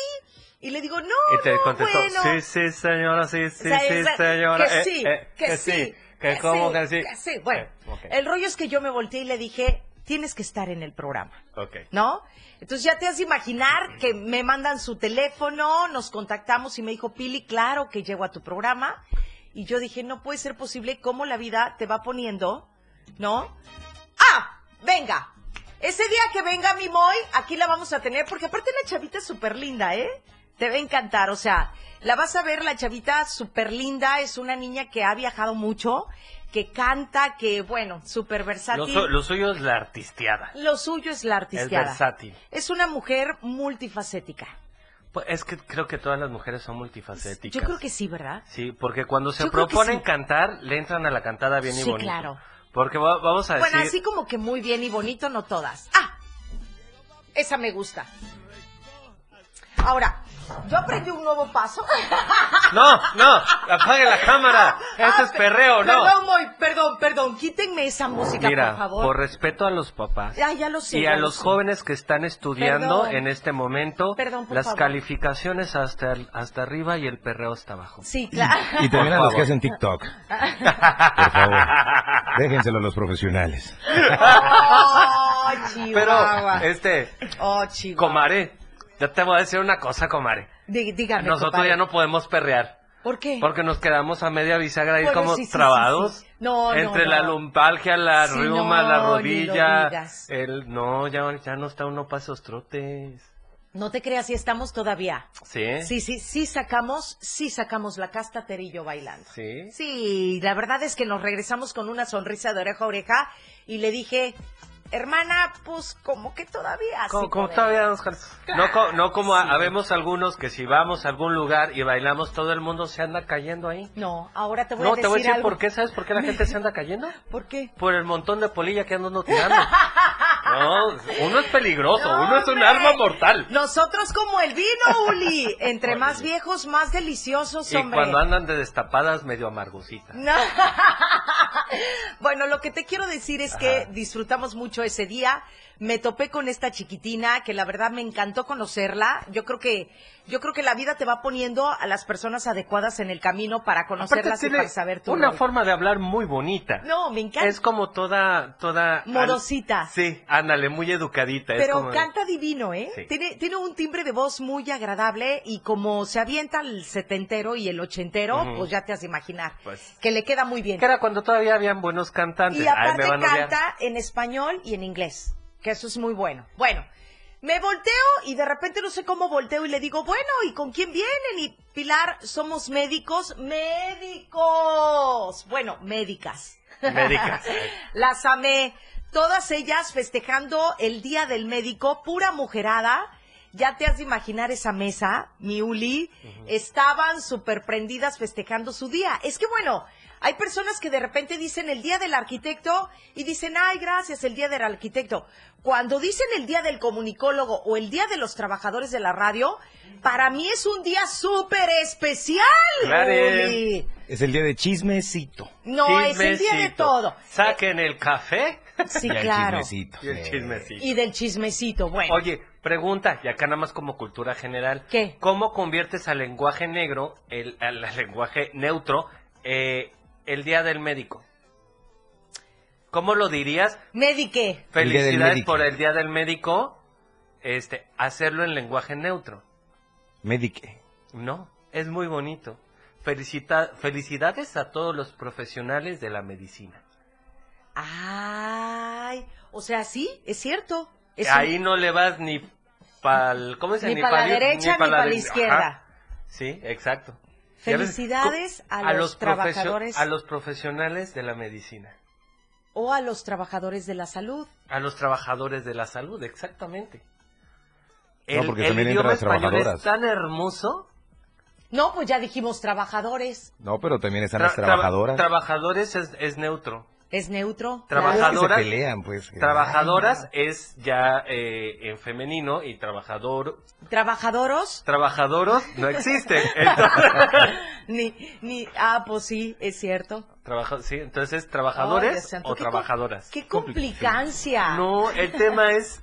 Y le digo, no, Y te no, contestó, bueno. sí, sí, señora, sí, sí, O sea, sí, señora. Que sí, eh, que, sí, que cómo que sí. que sí. Bueno, Eh, el rollo es que yo me volteé y le dije, tienes que estar en el programa. Ok. ¿no? Entonces ya te has de imaginar que me mandan su teléfono, nos contactamos y me dijo, Pili, claro que llego a tu programa. Y yo dije, no puede ser posible cómo la vida te va poniendo, ¿no? Ah, venga. Ese día que venga mi Moy, aquí la vamos a tener, porque aparte la chavita es súper linda, ¿eh? Te va a encantar, o sea, la vas a ver, la chavita súper linda, es una niña que ha viajado mucho, que canta, que, bueno, súper Lo, versátil. su- lo suyo es la artisteada. Lo suyo es la Es artisteada. versátil. Es una mujer multifacética. Pues es que creo que todas las mujeres son multifacéticas. Yo creo que sí, ¿verdad? Sí, porque cuando se Yo proponen sí. cantar, le entran a la cantada bien y Sí, bonito. claro. Porque va- vamos a decir... Bueno, así como que muy bien y bonito, no todas. ¡Ah! Esa me gusta. Ahora, yo aprendí un nuevo paso. [LAUGHS] No, no, apague la cámara. Eso Ah, es pe- perreo, no. Perdón, Moy, perdón, perdón. Quítenme esa música, Mira, por favor. respeto a los papás Ah, ya lo sé, y ya a lo los sé. jóvenes que están estudiando Perdón. en este momento, Perdón, por las favor. calificaciones hasta, hasta arriba y el perreo hasta abajo. Sí, claro. Y también a Por los que hacen TikTok. Por favor. Déjenselo a los profesionales. [LAUGHS] Oh, Pero, este, Oh, Chihuahua. Yo te voy a decir una cosa, Comare. Dí- dígame, Nosotros compadre. ya no podemos perrear. ¿Por qué? Porque nos quedamos a media bisagra ahí Bueno, como sí, sí, sí, trabados. sí. No, no, Entre no. la lumbalgia, la no, la rodilla. El, no, ya, ya no está uno para esos trotes. No te creas, si estamos todavía. ¿Sí? Sí, sí, sí sacamos, sí sacamos la casta Terillo bailando. ¿Sí? Sí, la verdad es que nos regresamos con una sonrisa de oreja a oreja y le dije, hermana, pues como que todavía sí Como, como podemos". todavía nos cal- no, no como ha- habemos algunos que si vamos a algún lugar y bailamos, todo el mundo se anda cayendo ahí. No, ahora te voy No, a te decir voy a decir algo. por qué, ¿sabes por qué la gente se anda cayendo? [LAUGHS] ¿Por qué? Por el montón de polilla que andan tirando. No, uno es peligroso, No, uno es un arma mortal. Nosotros como el vino, Uli. Entre más viejos, más deliciosos, Y hombre. cuando andan de destapadas, medio amargositas. No. [LAUGHS] bueno, lo que te quiero decir es que disfrutamos mucho ese día. Me topé con esta chiquitina que la verdad me encantó conocerla. Yo creo que yo creo que la vida te va poniendo a las personas adecuadas en el camino para conocerlas y para saber tu una forma de hablar muy bonita. No, me encanta. Es como toda, toda... Modosita. Sí, ándale, muy educadita. es Pero como- canta divino, ¿eh? Sí. Tiene, tiene un timbre de voz muy agradable y como se avienta el setentero y el ochentero, pues ya te has de imaginar Pues- que le queda muy bien. Que era cuando todavía habían buenos cantantes. Y Ay, aparte me van a odiar. canta en español y en inglés, que eso es muy bueno. Bueno, me volteo y de repente no sé cómo volteo y le digo, bueno, ¿y con quién vienen? Y Pilar, somos médicos, médicos. Bueno, médicas. Médicas. [LAUGHS] Las amé. Todas ellas festejando el Día del Médico, pura mujerada. Ya te has de imaginar esa mesa, mi Uli. Estaban súper prendidas festejando su día. Es que bueno, hay personas que de repente dicen el Día del Arquitecto y dicen, ay, gracias, el Día del Arquitecto. Cuando dicen el Día del Comunicólogo o el Día de los Trabajadores de la Radio, para mí es un día súper especial, Claro. Uli. Es el día de chismecito. No, es el día de todo. Saquen el café Sí, [LAUGHS] Y el claro. chismecito. y el chismecito. Y del chismecito, bueno. Oye, pregunta, y acá nada más como cultura general. ¿Qué? ¿Cómo conviertes al lenguaje negro, el, al [LAUGHS] lenguaje neutro, eh, el día del médico? ¿Cómo lo dirías? Del Felicidades por el día del médico. Este, hacerlo en lenguaje neutro. Medique. No, es muy bonito. Felicita- felicidades a todos los profesionales de la medicina. Ay, o sea, sí, es cierto. Es Ahí un- no le vas ni para ¿cómo se ni Ni para la pa'l- derecha ni pa' para la de- izquierda. Ajá. Sí, exacto. Felicidades a los trabajadores. a los profesionales de la medicina, O a los trabajadores de la salud. a los trabajadores de la salud, exactamente. No, porque también entra idioma las español trabajadoras. es tan hermoso. No, pues ya dijimos trabajadores. No, pero también están Tra- las traba- trabajadoras. trabajadores es, es neutro. Es neutro. Trabajadoras. Se pelean, pues. Trabajadoras es ya eh, en femenino y trabajador. Trabajadoros. Trabajadoros no [LAUGHS] existe. Entonces, Ni, ni, ah, pues sí, es cierto. trabaja- sí, entonces trabajadores o qué com- trabajadoras. Qué complicancia. No, el tema es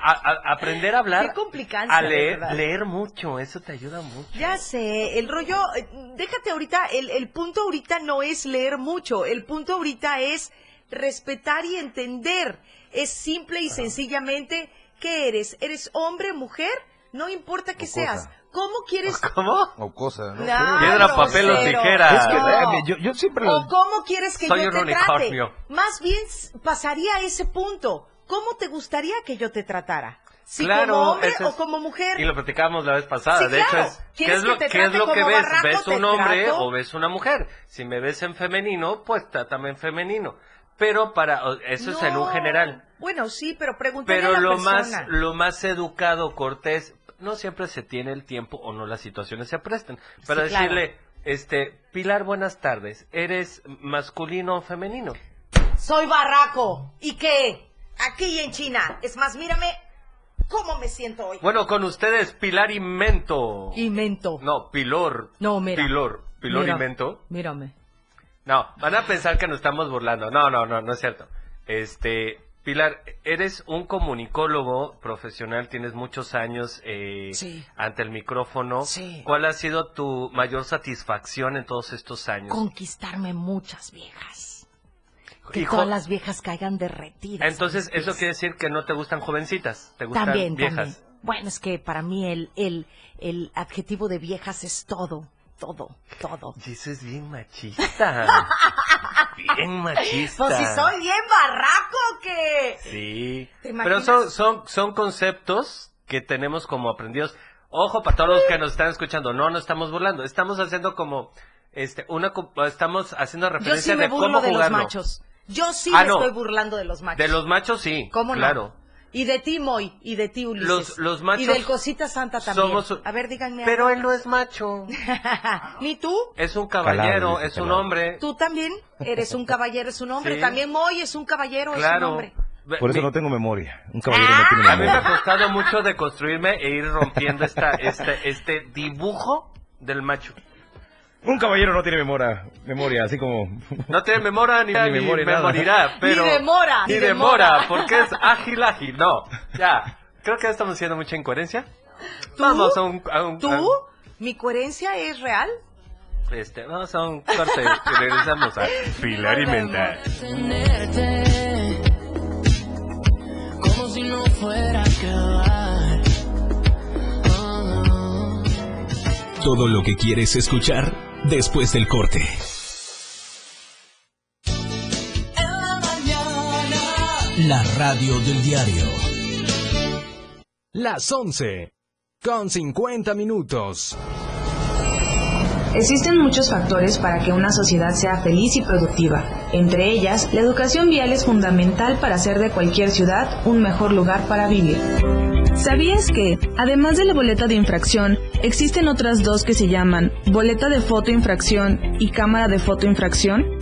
a- a- aprender a hablar. Qué A leer, leer mucho, eso te ayuda mucho. Ya sé, el rollo, eh, déjate ahorita, el, el punto ahorita no es leer mucho, el punto ahorita es respetar y entender. Es simple y sencillamente, ¿qué eres? ¿Eres hombre, mujer? No importa que O seas. cosa. ¿Cómo quieres? [LAUGHS] ¿Cómo? O cosa, ¿no? Piedra, papel o tijera. Es que, No. véame, yo, yo siempre lo... ¿O cómo quieres que Soy yo te trate? unicornio. Más bien pasaría a ese punto. ¿Cómo te gustaría que yo te tratara? Si Claro, como hombre o como mujer. Y lo platicábamos la vez pasada. Sí, de hecho, es, ¿qué ¿Quieres es que lo, te qué es lo que ves? barraco? ¿Ves un hombre trato. o ves una mujer? Si me ves en femenino, pues trátame en femenino. Pero para eso es en un general. Bueno, sí, pero pregúntale Pero a la lo persona. más, lo más educado, cortés, no siempre se tiene el tiempo o no las situaciones se prestan. Para Sí, claro. decirle, este, Pilar, buenas tardes. ¿Eres masculino o femenino? Soy barraco. ¿Y qué? Aquí en China. Es más, mírame cómo me siento hoy. Bueno, con ustedes, Pilar y Mento. Y mento. No, Pilor. No, mira. Pilor. Pilor Mira. y Mento. Mírame. No, van a pensar que nos estamos burlando. No, no, no, no es cierto. Este, Pilar, eres un comunicólogo profesional, tienes muchos años eh, Sí. ante el micrófono. Sí. ¿Cuál ha sido tu mayor satisfacción en todos estos años? Conquistarme muchas viejas. Que Hijo, todas las viejas caigan derretidas. Entonces, eso quiere decir que no te gustan jovencitas, te gustan También, viejas. también. Bueno, es que para mí el, el, el adjetivo de viejas es todo, todo, todo. Y eso es bien machista. [LAUGHS] bien machista. Pues si soy bien barraco que... Sí. ¿Te Pero son, son, son conceptos que tenemos como aprendidos. Ojo para todos los que nos están escuchando, no nos estamos burlando, estamos haciendo como este una estamos haciendo Yo sí referencia me de burlo cómo de los machos. Yo sí Ah, me no. estoy burlando de los machos. De los machos sí, ¿Cómo no? claro. Y de ti, Moy, y de ti, Ulises. Los- los machos Y del Cosita Santa también. somos- A ver, díganme. Pero él no es macho. [LAUGHS] ¿Ni tú? Es un caballero, es un calado. hombre. Tú también eres un [LAUGHS] caballero, es un hombre. Sí. También Moy es un caballero, es un Claro. hombre. Por eso Mi- no tengo memoria. Un caballero no tiene A mí me ha memoria. costado mucho deconstruirme e ir rompiendo esta, este, este dibujo del macho. Un caballero no tiene memoria, memoria, así como... No tiene memoria ni, [LAUGHS] Ni ni memoria, pero... Ni demora, Ni ni demora, demora. porque es [LAUGHS] ágil, ágil. No, ya. Creo que estamos haciendo mucha incoherencia. ¿Tú? Vamos a un... a un- a ¿Tú? un- ¿Mi coherencia es real? este, vamos a un corte y regresamos a [LAUGHS] Pilar y Menta. tenerte como si no fuera a acabar. Oh, Todo lo que quieres escuchar después del corte. La radio del diario. Las 11. Con 50 minutos. Existen muchos factores para que una sociedad sea feliz y productiva. Entre ellas, la educación vial es fundamental para hacer de cualquier ciudad un mejor lugar para vivir. ¿Sabías que, además de la boleta de infracción, existen otras dos que se llaman boleta de fotoinfracción y cámara de fotoinfracción?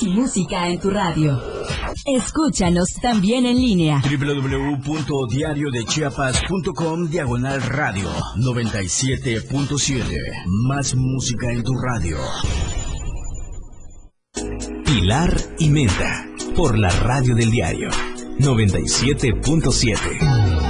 Más música en tu radio. Escúchanos también en línea. www.diariodechiapas.com diagonal radio 97.7. Más música en tu radio. Pilar y Menta, por la radio del diario 97.7.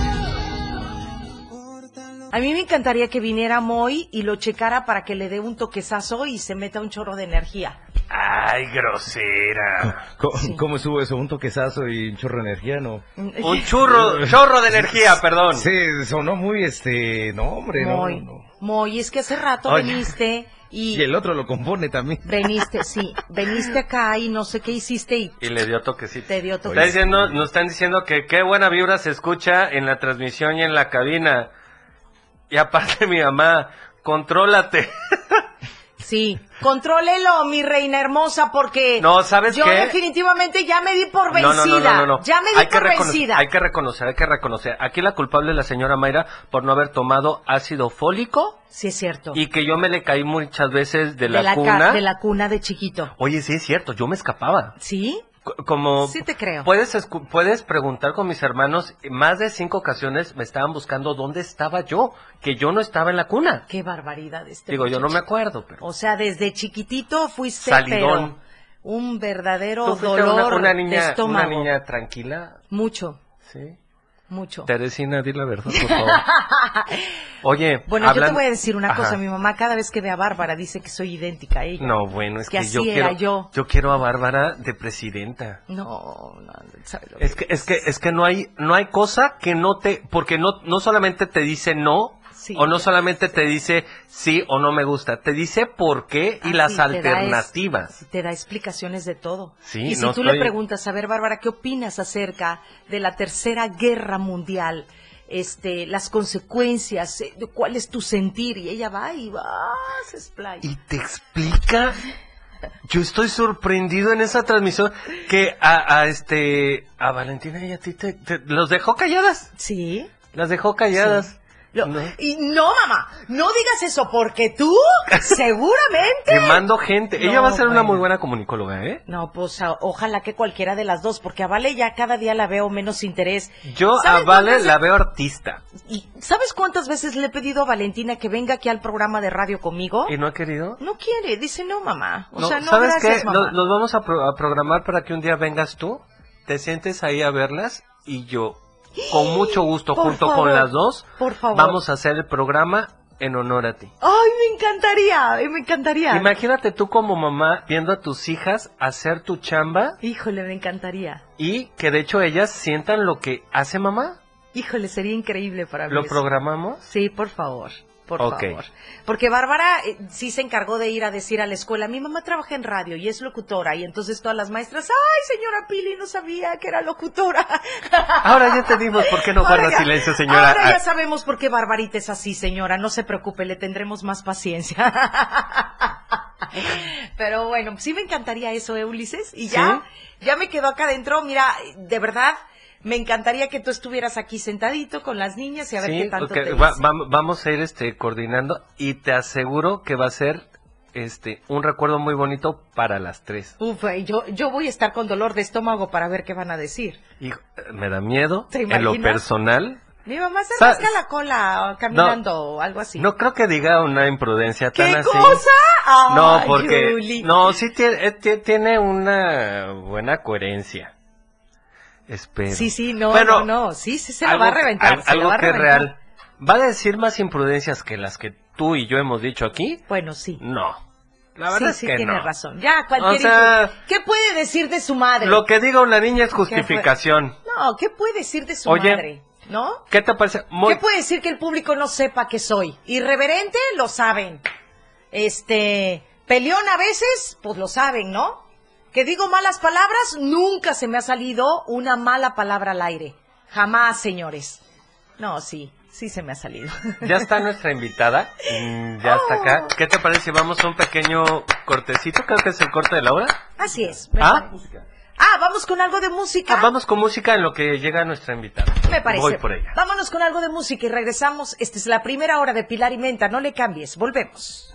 A mí me encantaría que viniera Moy y lo checara para que le dé un toquezazo y se meta un chorro de energía. Ay, grosera. ¿Cómo, cómo estuvo eso? ¿Un toquezazo y un chorro de energía? No. [LAUGHS] Un churro, chorro de energía, [LAUGHS] perdón. Sí, sonó muy, este, no, hombre, Moy, no. Moy, es que hace rato Oye. veniste y... Y el otro lo compone también. Veniste, [LAUGHS] sí, veniste acá y no sé qué hiciste y Y le dio toquecito. te dio Está toquecito. diciendo, nos están diciendo que qué buena vibra se escucha en la transmisión y en la cabina. Y aparte mi mamá, contrólate. Sí, contrólelo, mi reina hermosa, porque No, ¿sabes yo qué? definitivamente ya me di por vencida. no, no. Ya me di hay por vencida. Hay que reconocer, hay que reconocer. Aquí la culpable es la señora Mayra por no haber tomado ácido fólico Sí, es cierto. y que yo me le caí muchas veces de, de, la, cuna. de la cuna de chiquito. Oye, sí es cierto, yo me escapaba. ¿Sí? Como Sí te creo. Puedes, escu- puedes preguntar con mis hermanos, más de cinco ocasiones me estaban buscando dónde estaba yo, que yo no estaba en la cuna. Qué barbaridad este Digo, yo no me acuerdo, pero... O sea, desde chiquitito fuiste Salidón. pero un verdadero ¿Tú dolor una, una de una niña tranquila? Mucho, Sí. Mucho. Teresina, di la verdad, por favor. [LAUGHS] Oye, Bueno, yo te hablan- voy a decir una Ajá. cosa. Mi mamá cada vez que ve a Bárbara dice que soy idéntica a ella. No, bueno, es Que que, así yo era quiero, yo. quiero a Bárbara de presidenta. No, no, ¿sabes lo Es que, es que, es que no hay, no hay cosa que no te, porque no, no solamente te dice no, Sí, o no solamente te dice sí o no me gusta, te dice por qué y Ah, las sí, te da es- alternativas. Te da explicaciones de todo. Sí, y si no tú estoy- le preguntas, a ver, Bárbara, ¿qué opinas acerca de la Tercera Guerra Mundial? Este, las consecuencias, eh, cuál es tu sentir. Y ella va y va, se explaya. Y te explica, yo estoy sorprendido en esa transmisión que a, a este, a Valentina y a ti te, te- los dejó calladas, Sí. las dejó calladas. Lo- No. Y no, mamá, no digas eso porque tú, [LAUGHS] seguramente. Quemando gente. Ella va a ser una muy buena comunicóloga, ¿eh? No, pues a- ojalá que cualquiera de las dos, porque a Vale ya cada día la veo menos interés. Yo a ¿Sabes Vale la veo artista. ¿Y sabes cuántas veces le he pedido a Valentina que venga aquí al programa de radio conmigo? ¿Y no ha querido? No quiere, dice no, mamá. O No, sea, no, ¿Sabes gracias, qué? mamá. Nos, nos vamos a, pro- a programar para que un día vengas tú, te sientes ahí a verlas y yo, con mucho gusto, Por junto favor, con las dos, Por favor. vamos a hacer el programa en honor a ti. Ay, me encantaría, ay, me encantaría. Imagínate tú como mamá viendo a tus hijas hacer tu chamba Híjole, me encantaría. y que de hecho ellas sientan lo que hace mamá. Híjole, sería increíble para mí. ¿Lo eso. programamos? Sí, por favor. Por favor. Porque Bárbara eh, sí se encargó de ir a decir a la escuela, mi mamá trabaja en radio y es locutora. Y entonces todas las maestras, ay, señora Pili, no sabía que era locutora. [LAUGHS] Ahora ya entendimos por qué no Ahora guarda ya- silencio, señora. Ahora ya Ah, sabemos por qué Barbarita es así, señora. No se preocupe, le tendremos más paciencia. [LAUGHS] Pero bueno, sí me encantaría eso, ¿eh, Ulises? Y ya, ya me quedo acá adentro. Mira, de verdad, me encantaría que tú estuvieras aquí sentadito con las niñas y a ver sí, qué tanto ok, te va- vamos a ir este coordinando y te aseguro que va a ser este un recuerdo muy bonito para las tres. Uf, yo, yo voy a estar con dolor de estómago para ver qué van a decir. Y me da miedo ¿Te en lo personal. Mi mamá se rasca la cola caminando o algo así. No creo que diga una imprudencia ¿Qué tan así. cosa? Ay, No, porque no, sí tiene, eh, ti- tiene una buena coherencia. Espero. Sí, sí, no, Bueno, no, no. Sí, sí, se la algo va a reventar. al- la algo va a que es reventar. real. ¿Va a decir más imprudencias que las que tú y yo hemos dicho aquí? Bueno, sí. No. La verdad sí, es sí, que tiene no. razón. Ya, cualquier O sea, ¿Qué puede decir de su madre? Lo que diga una niña es justificación. No, ¿qué puede decir de su Oye, madre? ¿No? ¿Qué te parece? Muy- ¿Qué puede decir que el público no sepa que soy? Irreverente, lo saben. Este, peleón a veces, pues lo saben, ¿no? Que digo malas palabras, nunca se me ha salido una mala palabra al aire. Jamás, señores. No, sí, sí se me ha salido. [LAUGHS] Ya está nuestra invitada. Mm, ya está acá. ¿Qué te parece si vamos a un pequeño cortecito? Creo que es el corte de la hora. Así es. ¿Ah? Ah, vamos con algo de música. Ah, vamos con música en lo que llega nuestra invitada. Me parece. Voy por ella. Vámonos con algo de música y regresamos. Esta es la primera hora de Pilar y Menta. No le cambies. Volvemos.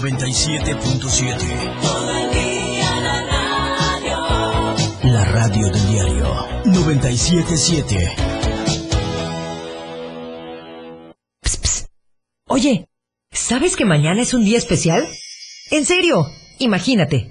97.7. La radio del diario 977. Oye, ¿sabes que mañana es un día especial? En serio, imagínate.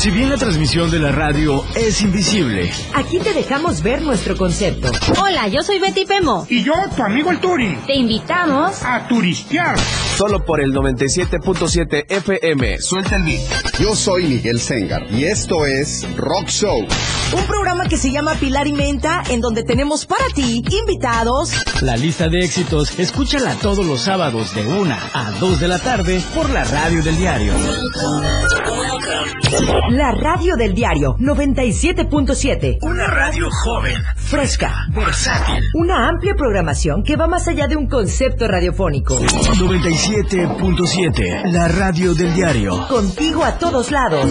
Si bien la transmisión de la radio es invisible, Aquí te dejamos ver nuestro concepto. Hola, yo soy Betty Pemo. Y yo, tu amigo el Turi. Te invitamos a turistear. Solo por el 97.7 FM. Suelta el beat. Yo soy Miguel Sengar y esto es Rock Show. Un programa que se llama Pilar y Menta, en donde tenemos para ti invitados. la lista de éxitos, escúchala todos los sábados de 1 a 2 de la tarde por la radio del diario. La radio del diario 97.7. Una radio joven, Fresca. versátil. Una amplia programación que va más allá de un concepto radiofónico. 97.7, la radio del diario. Contigo a todos lados.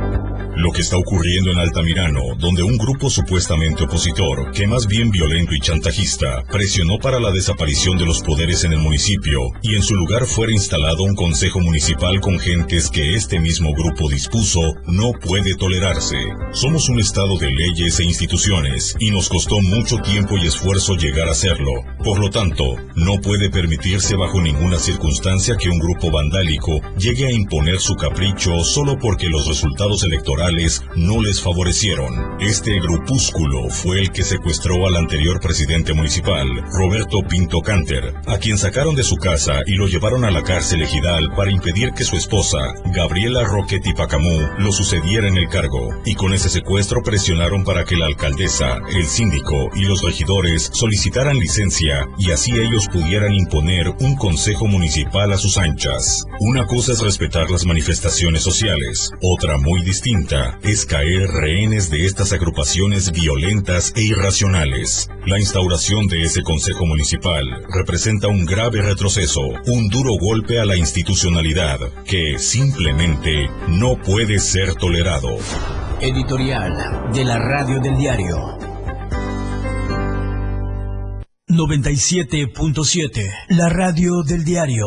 Lo que está ocurriendo en Altamirano, donde un grupo supuestamente opositor, que más bien violento y chantajista, presionó para la desaparición de los poderes en el municipio y en su lugar fuera instalado un consejo municipal con gentes que este mismo grupo dispuso, no puede tolerarse. Somos un estado de leyes e instituciones y nos costó mucho tiempo y esfuerzo llegar a serlo. Por lo tanto, no puede permitirse bajo ninguna circunstancia que un grupo vandálico llegue a imponer su capricho solo porque los resultados electorales no les favorecieron. Este grupúsculo fue el que secuestró al anterior presidente municipal, Roberto Pinto Canter, a quien sacaron de su casa y lo llevaron a la cárcel ejidal para impedir que su esposa, Gabriela Roquetti Pacamú, lo sucediera en el cargo. Y con ese secuestro presionaron para que la alcaldesa, el síndico y los regidores solicitaran licencia y así ellos pudieran imponer un consejo municipal a sus anchas. Una cosa es respetar las manifestaciones sociales, otra muy distinta es caer rehenes de estas agrupaciones violentas e irracionales. La instauración de ese Consejo Municipal representa un grave retroceso, un duro golpe a la institucionalidad que simplemente no puede ser tolerado. Editorial de la radio del diario. 97.7, la radio del diario.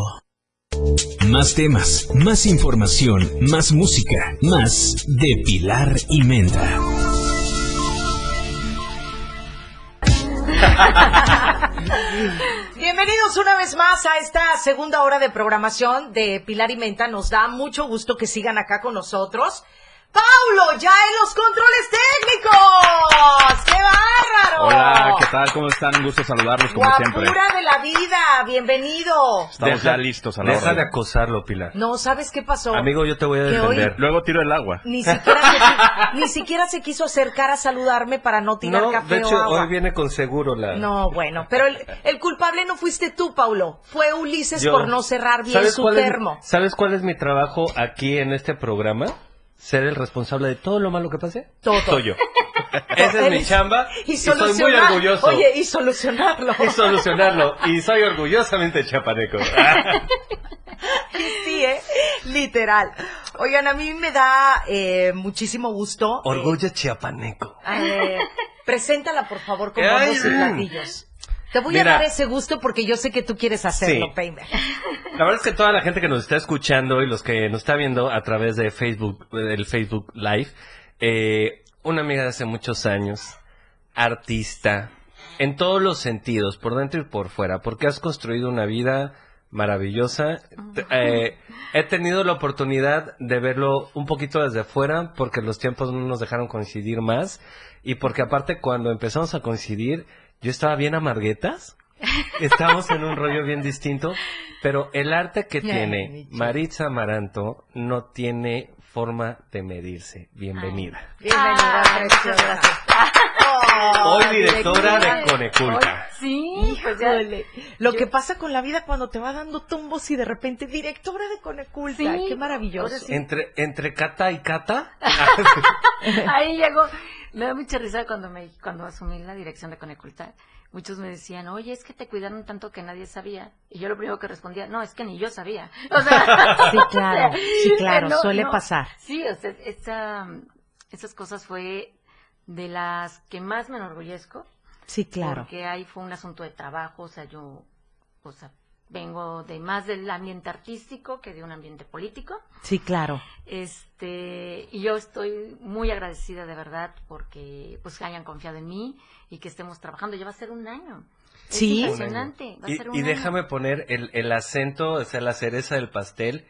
Más temas, más información, más música, más de Pilar y Menta. [LAUGHS] Bienvenidos una vez más a esta segunda hora de programación de Pilar y Menta. Nos da mucho gusto que sigan acá con nosotros. Paulo, ya en los controles técnicos. ¡Qué bárbaro! Hola, ¿qué tal? ¿Cómo están? Un gusto saludarlos como siempre. Guapura de la vida, bienvenido. Estamos ya listos a la Deja hora. de acosarlo, Pilar. No, ¿sabes qué pasó? Amigo, yo te voy a Que hoy- defender. Luego tiro el agua. Ni siquiera, se, qui- [LAUGHS] ni siquiera se quiso acercar a saludarme para no tirar No, café de hecho, o agua. hoy viene con seguro la... No, bueno, pero el, el culpable no fuiste tú, Paulo. Fue Ulises Yo- por no cerrar bien ¿Sabes su cuál es- termo. ¿Sabes cuál es mi trabajo aquí en este programa? Ser el responsable de todo lo malo que pase. Todo. Soy yo. [LAUGHS] Esa es mi chamba Y y soy muy orgulloso. Oye, y solucionarlo. Y solucionarlo. Y soy orgullosamente chapaneco. [LAUGHS] sí, ¿eh? Literal. Oigan, a mí me da eh, muchísimo gusto. eh, Orgullo chiapaneco. eh, preséntala, por favor, con bombos y platillos. Te voy Mira. a dar ese gusto porque yo sé que tú quieres hacerlo, Sí. La verdad es que toda la gente que nos está escuchando y los que nos está viendo a través de Facebook, del Facebook Live, eh, una amiga de hace muchos años, artista, en todos los sentidos, por dentro y por fuera, porque has construido una vida maravillosa. Eh, he tenido la oportunidad de verlo un poquito desde fuera, porque los tiempos no nos dejaron coincidir más, y porque aparte cuando empezamos a coincidir, yo estaba bien amarguetas. Estábamos en un rollo bien distinto, pero el arte que Ay, tiene. Maritza Amaranto no tiene forma de medirse. Bienvenida. Bienvenida, preciosa. Hoy directora de. Coneculta. Sí, pues ya. Híjole, lo que pasa con la vida cuando te va dando tumbos y de repente directora de Coneculta, Sí, qué maravilloso. sí. Entre, entre Cata y Cata. [LAUGHS] Ahí llegó. Me da mucha risa cuando me cuando asumí la dirección de Coneculta. Muchos me decían, oye, es que te cuidaron tanto que nadie sabía. Y yo lo primero que respondía, no, es que ni yo sabía. O sea, [LAUGHS] Sí, claro, [LAUGHS] sí, claro, no, suele no. pasar. Sí, o sea, esa, esas cosas fue de las que más me enorgullezco. Sí, claro. Porque ahí fue un asunto de trabajo, o sea, yo, o sea, vengo de más del ambiente artístico que de un ambiente político. Sí, claro. Este, y yo estoy muy agradecida de verdad porque pues hayan confiado en mí y que estemos trabajando. Ya va a ser un año. Es Sí. impresionante. Va a Y, ser un y año. déjame poner el, el acento, o sea, la cereza del pastel.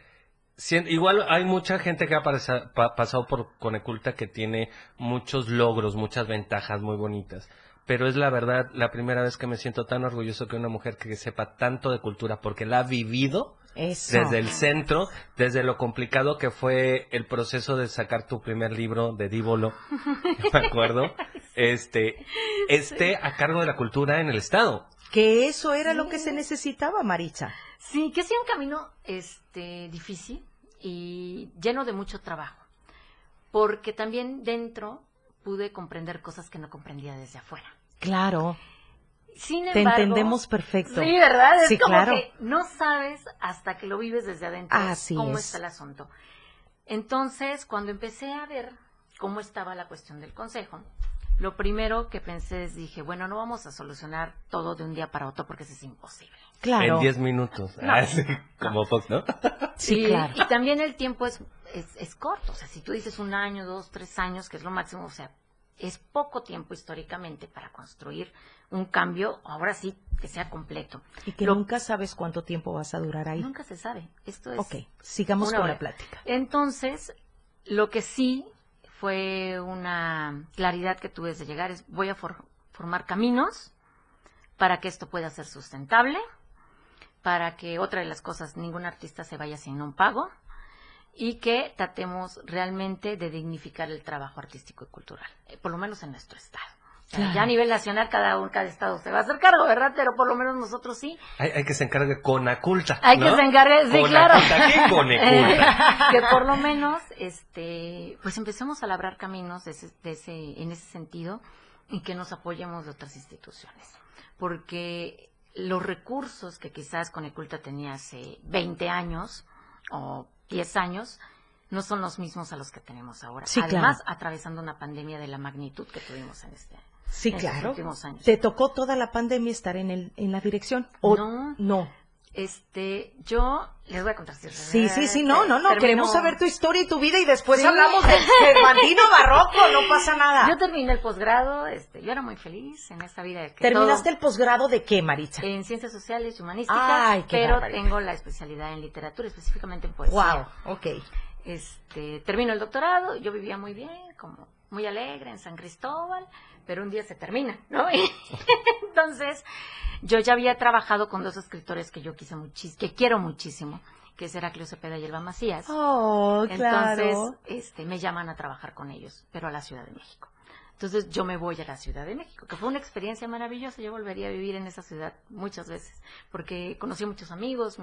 Igual hay mucha gente que ha pasa- pa- pasado por Coneculta que tiene muchos logros, muchas ventajas muy bonitas. Pero es la verdad, la primera vez que me siento tan orgulloso que una mujer que sepa tanto de cultura, porque la ha vivido Eso. desde el centro, desde lo complicado que fue el proceso de sacar tu primer libro de Dívolo, [LAUGHS] me acuerdo, este, esté a cargo de la cultura en el Estado. Que eso era lo que se necesitaba, Maritza. Sí, que ha sido un camino este, difícil y lleno de mucho trabajo. Porque también dentro pude comprender cosas que no comprendía desde afuera. Claro. Sin Te embargo, entendemos perfecto. Sí, ¿verdad? Es Sí, como claro. que no sabes hasta que lo vives desde adentro Así cómo es. está el asunto. Entonces, cuando empecé a ver cómo estaba la cuestión del consejo, lo primero que pensé es, dije, bueno, no vamos a solucionar todo de un día para otro porque eso es imposible. Claro. En 10 minutos. No. Ah, sí, como Fox, ¿no? [LAUGHS] Sí, y, claro. y también el tiempo es, es, es corto. O sea, si tú dices un año, dos, tres años, que es lo máximo, o sea, es poco tiempo históricamente para construir un cambio, ahora sí, que sea completo. Y que Lo- nunca sabes cuánto tiempo vas a durar ahí. Nunca se sabe. Esto es. Ok, sigamos con hora. la plática. Entonces, lo que sí fue una claridad que tuve desde llegar es voy a for- formar caminos para que esto pueda ser sustentable, para que otra de las cosas, ningún artista se vaya sin un pago y que tratemos realmente de dignificar el trabajo artístico y cultural, eh, por lo menos en nuestro estado. O sea, Claro. Ya a nivel nacional cada, un- cada estado se va a hacer cargo, ¿verdad? Pero por lo menos nosotros sí. Hay, hay que se encargue con Aculta. Hay que se encargue, sí, Con claro. Aculta, ¿qué [LAUGHS] que por lo menos, este, pues empecemos a labrar caminos de ese, de ese- en ese sentido y que nos apoyemos de otras instituciones. Porque los recursos que quizás Coneculta tenía hace 20 años o 10 años no son los mismos a los que tenemos ahora. Sí, Además, claro. atravesando una pandemia de la magnitud que tuvimos en este Sí, en estos claro. últimos años. ¿Te tocó toda la pandemia estar en, el, en la dirección? ¿O No. no? Este, yo les voy a contar Sí, sí, sí, no, no, no. Termino- Queremos saber tu historia y tu vida y después Sí. hablamos del [LAUGHS] Cervantino barroco, no pasa nada. Yo terminé el posgrado, este, yo era muy feliz en esta vida. Que ¿Terminaste todo- el posgrado de qué, Maritza? en ciencias sociales y humanísticas, Ay, qué pero barbaridad. tengo la especialidad en literatura, específicamente en poesía. Wow, ok. Este, termino el doctorado, yo vivía muy bien, como muy alegre en San Cristóbal, pero un día se termina, ¿no? Y [LAUGHS] entonces, yo ya había trabajado con dos escritores que yo quise muchísimo, que quiero muchísimo, que es Heraclio Cepeda y Elba Macías. Oh, Entonces, claro. este, me llaman a trabajar con ellos, pero a la Ciudad de México. Entonces yo me voy a la Ciudad de México, que fue una experiencia maravillosa. Yo volvería a vivir en esa ciudad muchas veces, porque conocí muchos amigos,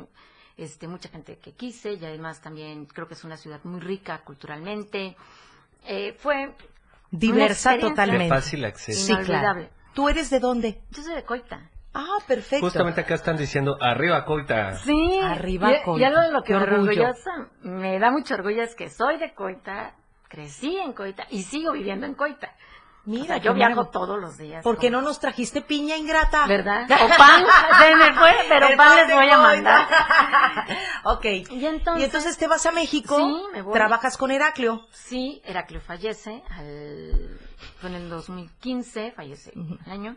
este, mucha gente que quise, y además también creo que es una ciudad muy rica culturalmente. Eh, fue Diversa totalmente. De fácil acceso. Sí, claro. inolvidable. ¿Tú eres de dónde? Yo soy de Coita. Ah, perfecto. Justamente acá están diciendo, arriba Coita. Sí, Arriba y, Coita. y algo de lo que me, orgullo. orgullosa- me da mucho orgullo es que soy de Coita, crecí en Coita y sigo viviendo en Coita. Mira, O sea, qué yo viajo todos los días. ¿Por qué como- no nos trajiste piña ingrata? ¿Verdad? [LAUGHS] O pan, se me fue, pero El pan les voy a mandar. [LAUGHS] ok. Y entonces, Y entonces te vas a México, Sí, me voy. trabajas con Heraclio. Sí, Heraclio fallece, al, fue en el 2015, fallece el año,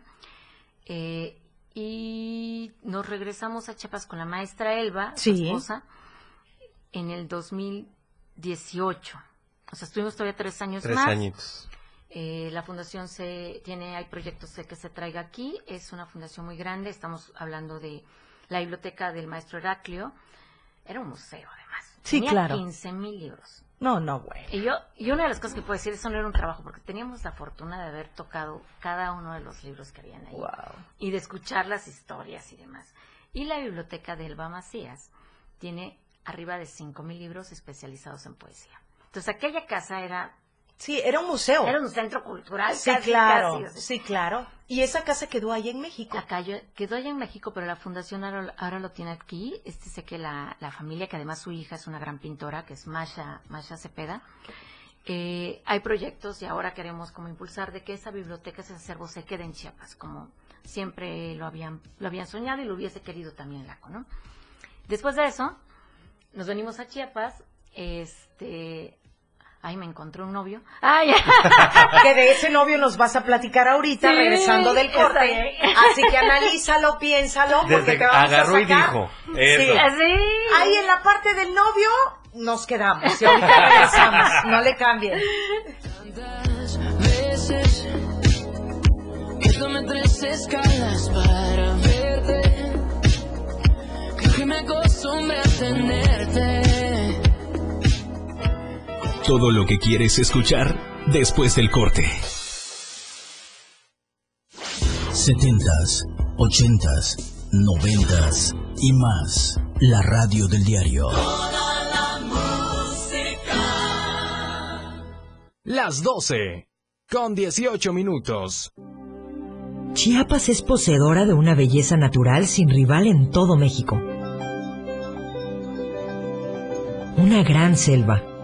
eh, y nos regresamos a Chiapas con la maestra Elba, su Sí. esposa, en el 2018. O sea, estuvimos todavía tres años Tres más. añitos. Eh, la fundación se tiene, hay proyectos de que se traiga aquí. Es una fundación muy grande. Estamos hablando de la biblioteca del maestro Heraclio. Era un museo, además. Sí, Tenía claro. 15 mil libros. No, no, güey. Y yo, y una de las cosas que puedo decir, eso no era un trabajo, porque teníamos la fortuna de haber tocado cada uno de los libros que habían ahí. Y de escuchar las historias y demás. Y la biblioteca de Elba Macías tiene arriba de 5.000 libros especializados en poesía. Entonces aquella casa era... Sí, era un museo. Era un centro cultural. Sí, casi, claro. casi, o sea. Sí, claro. Y esa casa quedó ahí en México. La calle quedó allá en México, pero la fundación ahora, ahora lo tiene aquí. Este sé que la, la familia, que además su hija es una gran pintora, que es Masha, Masha Cepeda. eh, hay proyectos y ahora queremos como impulsar de que esa biblioteca, ese acervo se quede en Chiapas, como siempre lo habían, lo habían soñado y lo hubiese querido también Laco, ¿no? Después de eso, nos venimos a Chiapas, este, ay, me encontré un novio. Ay, [LAUGHS] que de ese novio nos vas a platicar ahorita, Sí, regresando del corte. Así que analízalo, piénsalo, porque Desde te vamos agarró a y sacar. dijo, Sí. Ahí en la parte del novio nos quedamos y ahorita regresamos. No le cambien. veces tres escalas para verte. Que me acostumbré a tenerte. Todo lo que quieres escuchar después del corte. 70s, 80s, 90s y más. La radio del diario. Las 12. Con 18 minutos. Chiapas es poseedora de una belleza natural sin rival en todo México. Una gran selva,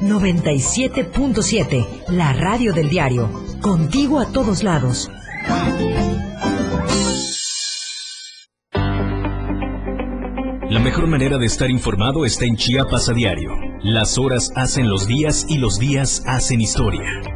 97.7, la radio del diario. Contigo a todos lados. La mejor manera de estar informado está en Chiapas a diario. Las horas hacen los días y los días hacen historia.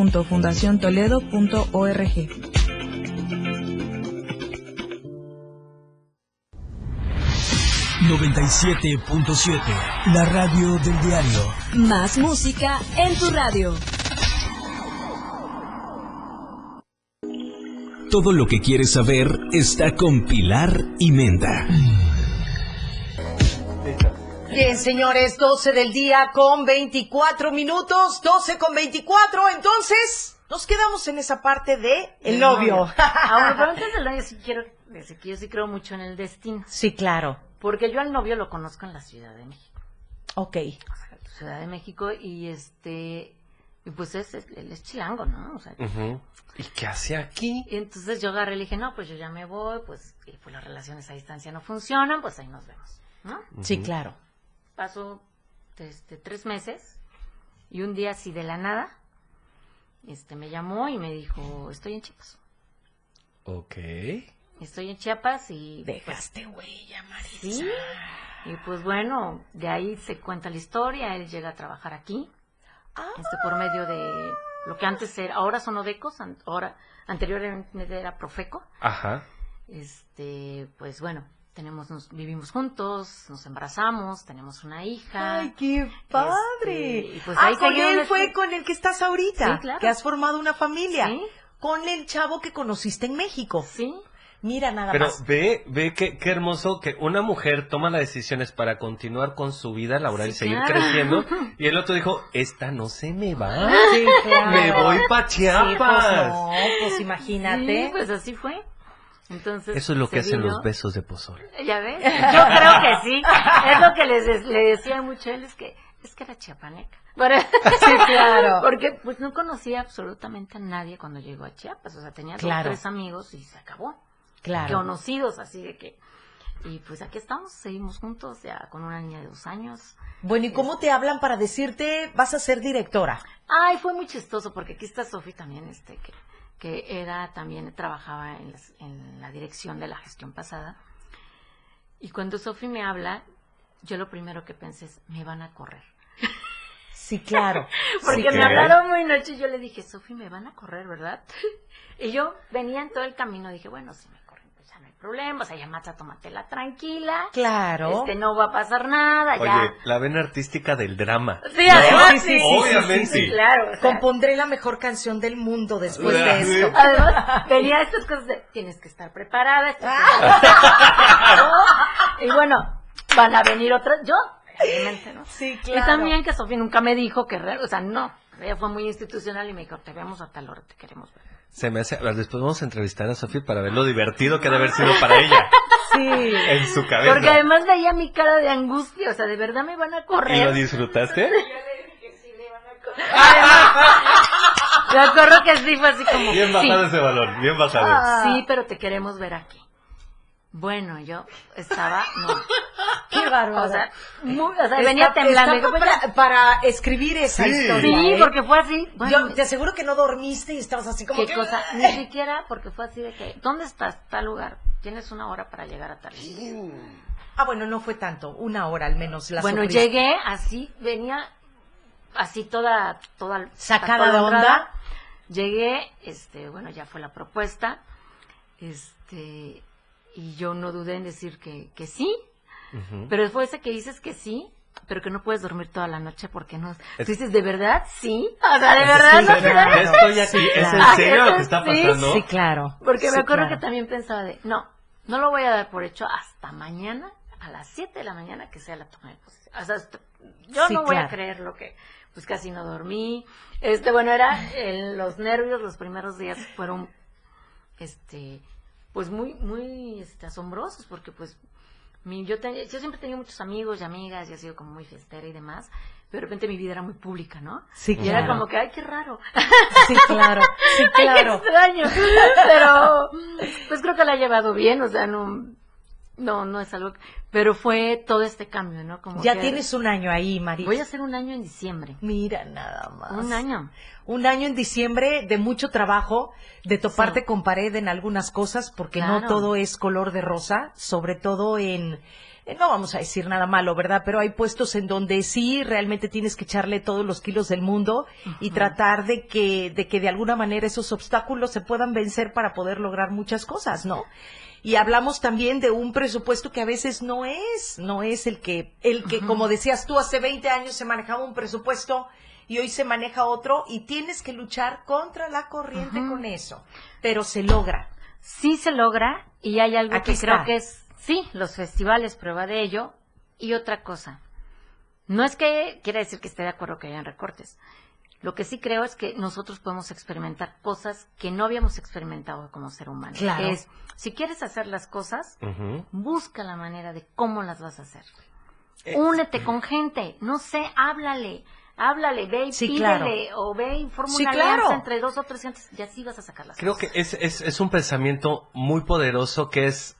www.fundaciontoledo.org. ...97.7... ...la radio del diario... ...más música en tu radio... Todo lo que quieres saber está con Pilar y Menda. Bien, señores, 12 del día con 24 minutos, 12 con 24, entonces nos quedamos en esa parte de el novio. [LAUGHS] Ah, bueno, pero antes del novio sí quiero decir que yo sí creo mucho en el destino. Sí, claro. Porque yo al novio lo conozco en la Ciudad de México. Ok. Ciudad de México y este y pues es, es- él es chilango, ¿no? O sea, ¿Y qué hace aquí? y entonces yo agarré y le dije, no, pues yo ya me voy, pues, y pues las relaciones a distancia no funcionan, pues ahí nos vemos, ¿no? Sí, claro. Pasó este, tres meses y un día así de la nada, este me llamó y me dijo, estoy en Chiapas. Ok. Estoy en Chiapas y... Dejaste huella, Marisa. Sí. Y pues bueno, de ahí se cuenta la historia, él llega a trabajar aquí, este por medio de lo que antes era, ahora son Odecos, ahora anteriormente era Profeco. Ajá. Este, pues bueno, tenemos nos vivimos juntos, nos embarazamos, tenemos una hija. Ay, qué padre. Este, y pues ah, ahí con él fue con el que estás ahorita. Sí, claro. Que has formado una familia. Sí. Con el chavo que conociste en México. Sí. Mira nada Pero más. ve, ve qué, qué hermoso que una mujer toma las decisiones para continuar con su vida laboral y seguir claro. creciendo. [LAUGHS] Y el otro dijo, esta no se me va. Sí, claro. Me voy pa' Sí, Chiapas. pues no, pues imagínate. Sí, pues así fue. Entonces, Eso es lo que hacen vino. los besos de pozole. Ya ves, yo creo que sí. Es lo que les le decía mucho a él, es que es que era chiapaneca. Sí, claro. Porque pues no conocía absolutamente a nadie cuando llegó a Chiapas. O sea, tenía dos, tres amigos y se acabó. Claro. Conocidos, así de que... Y pues aquí estamos, seguimos juntos, ya con una niña de dos años. Bueno, ¿y cómo te hablan para decirte vas a ser directora? Ay, fue muy chistoso porque aquí está Sofi también, este, que, que era también, trabajaba en, las- en la dirección de la gestión pasada. Y cuando Sofi me habla, yo lo primero que pensé es, me van a correr. [LAUGHS] Sí, claro. [LAUGHS] Porque Sí, me claro. hablaron muy noche y yo le dije, Sofi, me van a correr, ¿verdad? [LAUGHS] Y yo venía en todo el camino, dije, bueno, si me corren, ya no hay problema, o sea, ya mata, tómatela tranquila. Claro. Este, no va a pasar nada, ya. Oye, la vena artística del drama. Sí, además, Sí, sí, sí, Obviamente. sí, sí, sí. Claro, o sea. Compondré la mejor canción del mundo después de Ah, esto. Además, venía estas cosas de, tienes que estar preparada. esto es- [LAUGHS] y bueno, van a venir otras, yo, obviamente, ¿no? Sí, Y también que Sofía nunca me dijo que, o sea, no, ella fue muy institucional y me dijo, te vemos a tal hora, te queremos ver. Se me hace... Después vamos a entrevistar a Sofía para ver lo divertido que ha de haber sido para ella. [LAUGHS] Sí. En su cabeza. Porque además veía mi cara de angustia, o sea, de verdad me van a ¿Y lo [LAUGHS] correr. disfrutaste? Me acuerdo que sí fue así como, Bien sí, bajado ese valor, bien bajado. sí, pero te queremos ver aquí. Bueno, yo estaba, no. Qué bárbaro. O sea, muy- o sea, Está- venía temblando. pues, para, para escribir esa Sí. historia. Sí, ¿eh? porque fue así. Bueno, Yo te aseguro que no dormiste y estabas así como ¿Qué que- cosa? Ni siquiera porque fue así de que, ¿dónde estás? Tal lugar. Tienes una hora para llegar a tal sitio. Ah, bueno, no fue tanto, una hora al menos. La Bueno, llegué así, venía así toda, toda Sacada de onda. Llegué, este, bueno, ya fue la propuesta, este, y yo no dudé en decir que, que sí, pero fue ese que dices que sí, pero que no puedes dormir toda la noche porque no. Es- Tú dices, ¿de verdad? Sí. O sea, ¿de verdad? Sí, no ya crees? estoy aquí. ¿Es en claro. serio lo que está Sí, pasando? Sí, claro. Porque Sí, me acuerdo claro. que también pensaba de, no, no lo voy a dar por hecho hasta mañana, a las 7 de la mañana que sea la toma de posesión. O sea, esto- yo Sí, no voy claro. a creer lo que, pues casi no dormí. Este, bueno, era el- los nervios los primeros días fueron, este, pues muy, muy, este, asombrosos porque pues mi, yo, te- yo siempre tenía muchos amigos y amigas y he sido como muy fiestera y demás, pero de repente mi vida era muy pública, ¿no? Sí, Y era claro. como que, ay, qué raro. Sí, claro. Sí, [LAUGHS] Ay, qué claro. extraño. [LAUGHS] Pero, pues creo que la ha llevado bien, o sea, no, no, no es algo, pero fue todo este cambio, ¿no? Como Ya que- tienes un año ahí, María. Voy a hacer un año en diciembre. Mira nada más. Un año. Un año en diciembre de mucho trabajo, de toparte Sí. con pared en algunas cosas, porque no todo es color de rosa, sobre todo en, eh, no vamos a decir nada malo, ¿verdad? Pero hay puestos en donde sí realmente tienes que echarle todos los kilos del mundo y tratar de que, de que de alguna manera esos obstáculos se puedan vencer para poder lograr muchas cosas, ¿no? Y hablamos también de un presupuesto que a veces no es, no es el que, el que, como decías tú, hace 20 años se manejaba un presupuesto y hoy se maneja otro y tienes que luchar contra la corriente con eso. Pero se logra. Sí se logra y hay algo Aquí que creo está. que es, sí, los festivales, prueba de ello. Y otra cosa, no es que quiera decir que esté de acuerdo que hayan recortes. Lo que sí creo es que nosotros podemos experimentar cosas que no habíamos experimentado como ser humano. Claro. Que es, si quieres hacer las cosas, busca la manera de cómo las vas a hacer. Eh, Únete con gente, no sé, háblale, háblale, ve y Sí, pídele, claro. o ve y forma Sí, una claro. entre dos o tres gentes, y así vas a sacar las Creo cosas. que es, es, es un pensamiento muy poderoso que es,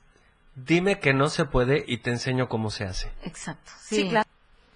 dime que no se puede y te enseño cómo se hace, Exacto. Sí, claro.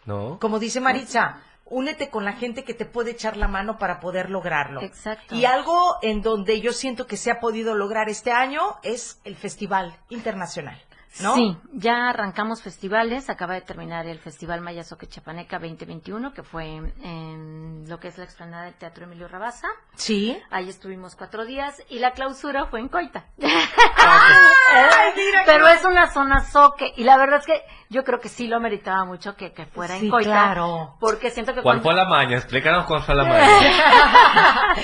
¿no? Como dice Maritza, únete con la gente que te puede echar la mano para poder lograrlo. Exacto. Y algo en donde yo siento que se ha podido lograr este año es el Festival Internacional, ¿no? Sí, ya arrancamos festivales. Acaba de terminar el Festival Mayazoque Chapaneca 2021, que fue en lo que es la explanada del Teatro Emilio Rabasa. Sí. Ahí estuvimos cuatro días y la clausura fue en Coita. [LAUGHS] Ay, mira Pero es una zona soque y la verdad es que yo creo que sí lo meritaba mucho que, que fuera Sí, en Coita. claro. Porque siento que ¿Cuál cuando- fue la maña? Explícanos cuál fue la [LAUGHS] maña.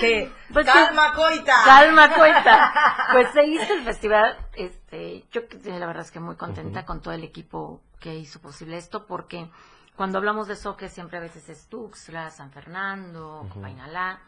Que- [LAUGHS] Pues calma, sí. Coita. Calma, Coita. [LAUGHS] Pues se hizo el festival, este, yo la verdad es que muy contenta con todo el equipo que hizo posible esto, porque cuando hablamos de Soque siempre a veces es Tuxtla, San Fernando, Copainalá,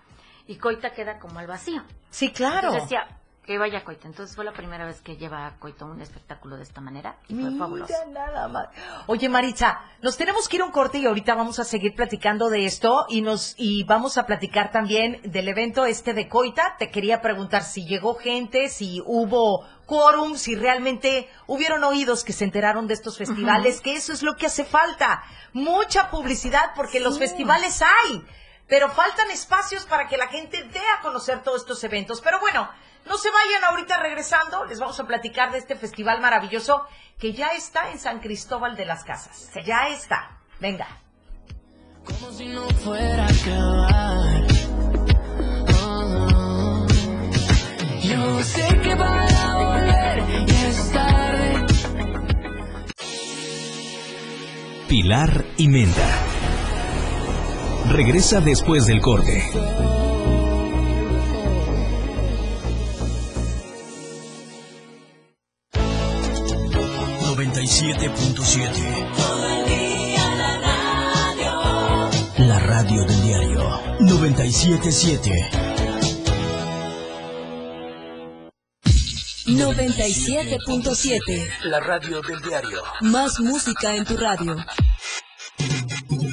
y Coita queda como al vacío. Sí, claro. Entonces decía, que vaya a Coita. Entonces fue la primera vez que lleva a Coita un espectáculo de esta manera y fue Mira fabuloso. nada más. Oye, Maritza, nos tenemos que ir a un corte y ahorita vamos a seguir platicando de esto y nos y vamos a platicar también del evento este de Coita. Te quería preguntar si llegó gente, si hubo quórum, si realmente hubieron oídos que se enteraron de estos festivales, que eso es lo que hace falta. Mucha publicidad porque los festivales hay, pero faltan espacios para que la gente dé a conocer todos estos eventos. Pero bueno, no se vayan ahorita regresando, les vamos a platicar de este festival maravilloso que ya está en San Cristóbal de las Casas. Ya está. Venga. Como si no fuera a acabar. Oh, yo sé que para volver ya es tarde. Pilar y Menda. Regresa después del corte. La radio del diario 977. 97.7. La radio del diario. Más música en tu radio.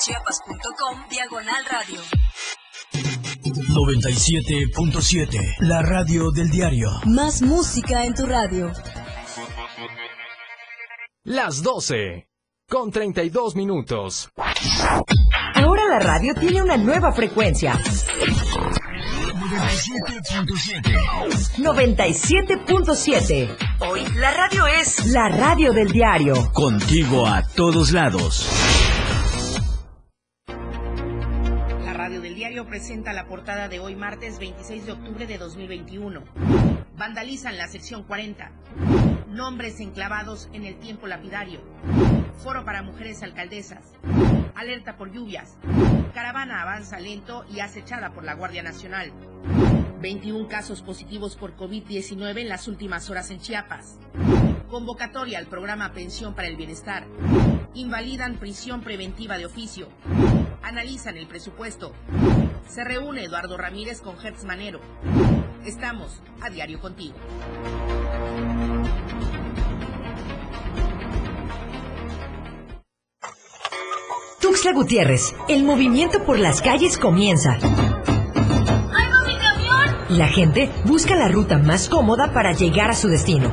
www.diariodechiapas.com Diagonal radio. 97.7. La radio del diario. Más música en tu radio. Las 12. Con 32 minutos. Ahora la radio tiene una nueva frecuencia. 97.7. Hoy la radio es la radio del diario. Contigo a todos lados. Presenta la portada de hoy martes 26 de octubre de 2021. Vandalizan la sección 40. Nombres enclavados en el tiempo lapidario. Foro para mujeres alcaldesas. Alerta por lluvias. Caravana avanza lento y acechada por la Guardia Nacional. 21 casos positivos por COVID-19 en las últimas horas en Chiapas. Convocatoria al programa Pensión para el Bienestar. Invalidan prisión preventiva de oficio. Analizan el presupuesto. Se reúne Eduardo Ramírez con Hertz Manero. Estamos a diario contigo. Tuxtla Gutiérrez, el movimiento por las calles comienza. Y la gente busca la ruta más cómoda para llegar a su destino.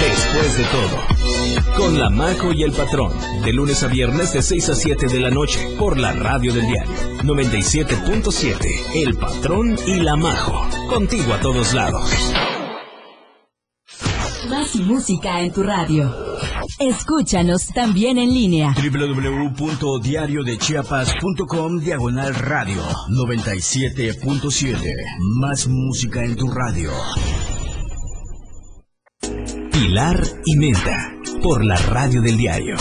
Después de todo, con La Majo y el Patrón, de lunes a viernes de 6 a 7 de la noche, por la radio del diario 97.7, El Patrón y La Majo, contigo a todos lados. Más música en tu radio. Escúchanos también en línea. www.diariodechiapas.com diagonal radio 97.7 Más música en tu radio. Pilar y Menta, por la radio del diario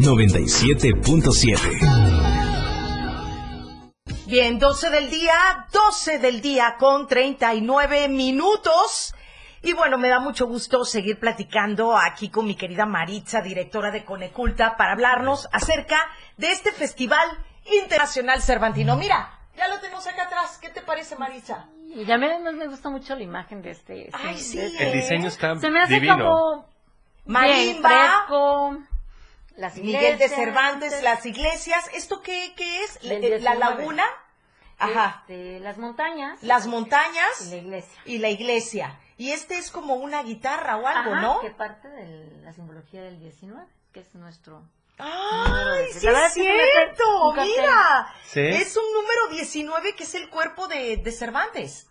97.7. Bien, 12 del día, 12 del día con 39 minutos. Y bueno, me da mucho gusto seguir platicando aquí con mi querida Maritza, directora de Coneculta, para hablarnos acerca de este Festival Internacional Cervantino. Mira, ya lo tenemos acá atrás. ¿Qué te parece, Maritza? Y ya me, me gusta mucho la imagen de este. Ay, sí. este- El diseño está Se me hace divino. como bien Marimba, fresco. Las Miguel de iglesias, Cervantes, las iglesias. ¿Esto qué, qué es? ¿La- ¿La 19. laguna? Ajá. este, las montañas. Las montañas y la iglesia. y la iglesia. Y este es como una guitarra o algo, Ajá, ¿no? Que parte de la simbología del 19, que es nuestro. ¡Ay, sí la es cierto! ¡Mira! Sí. Es un número 19 que es el cuerpo de, de Cervantes.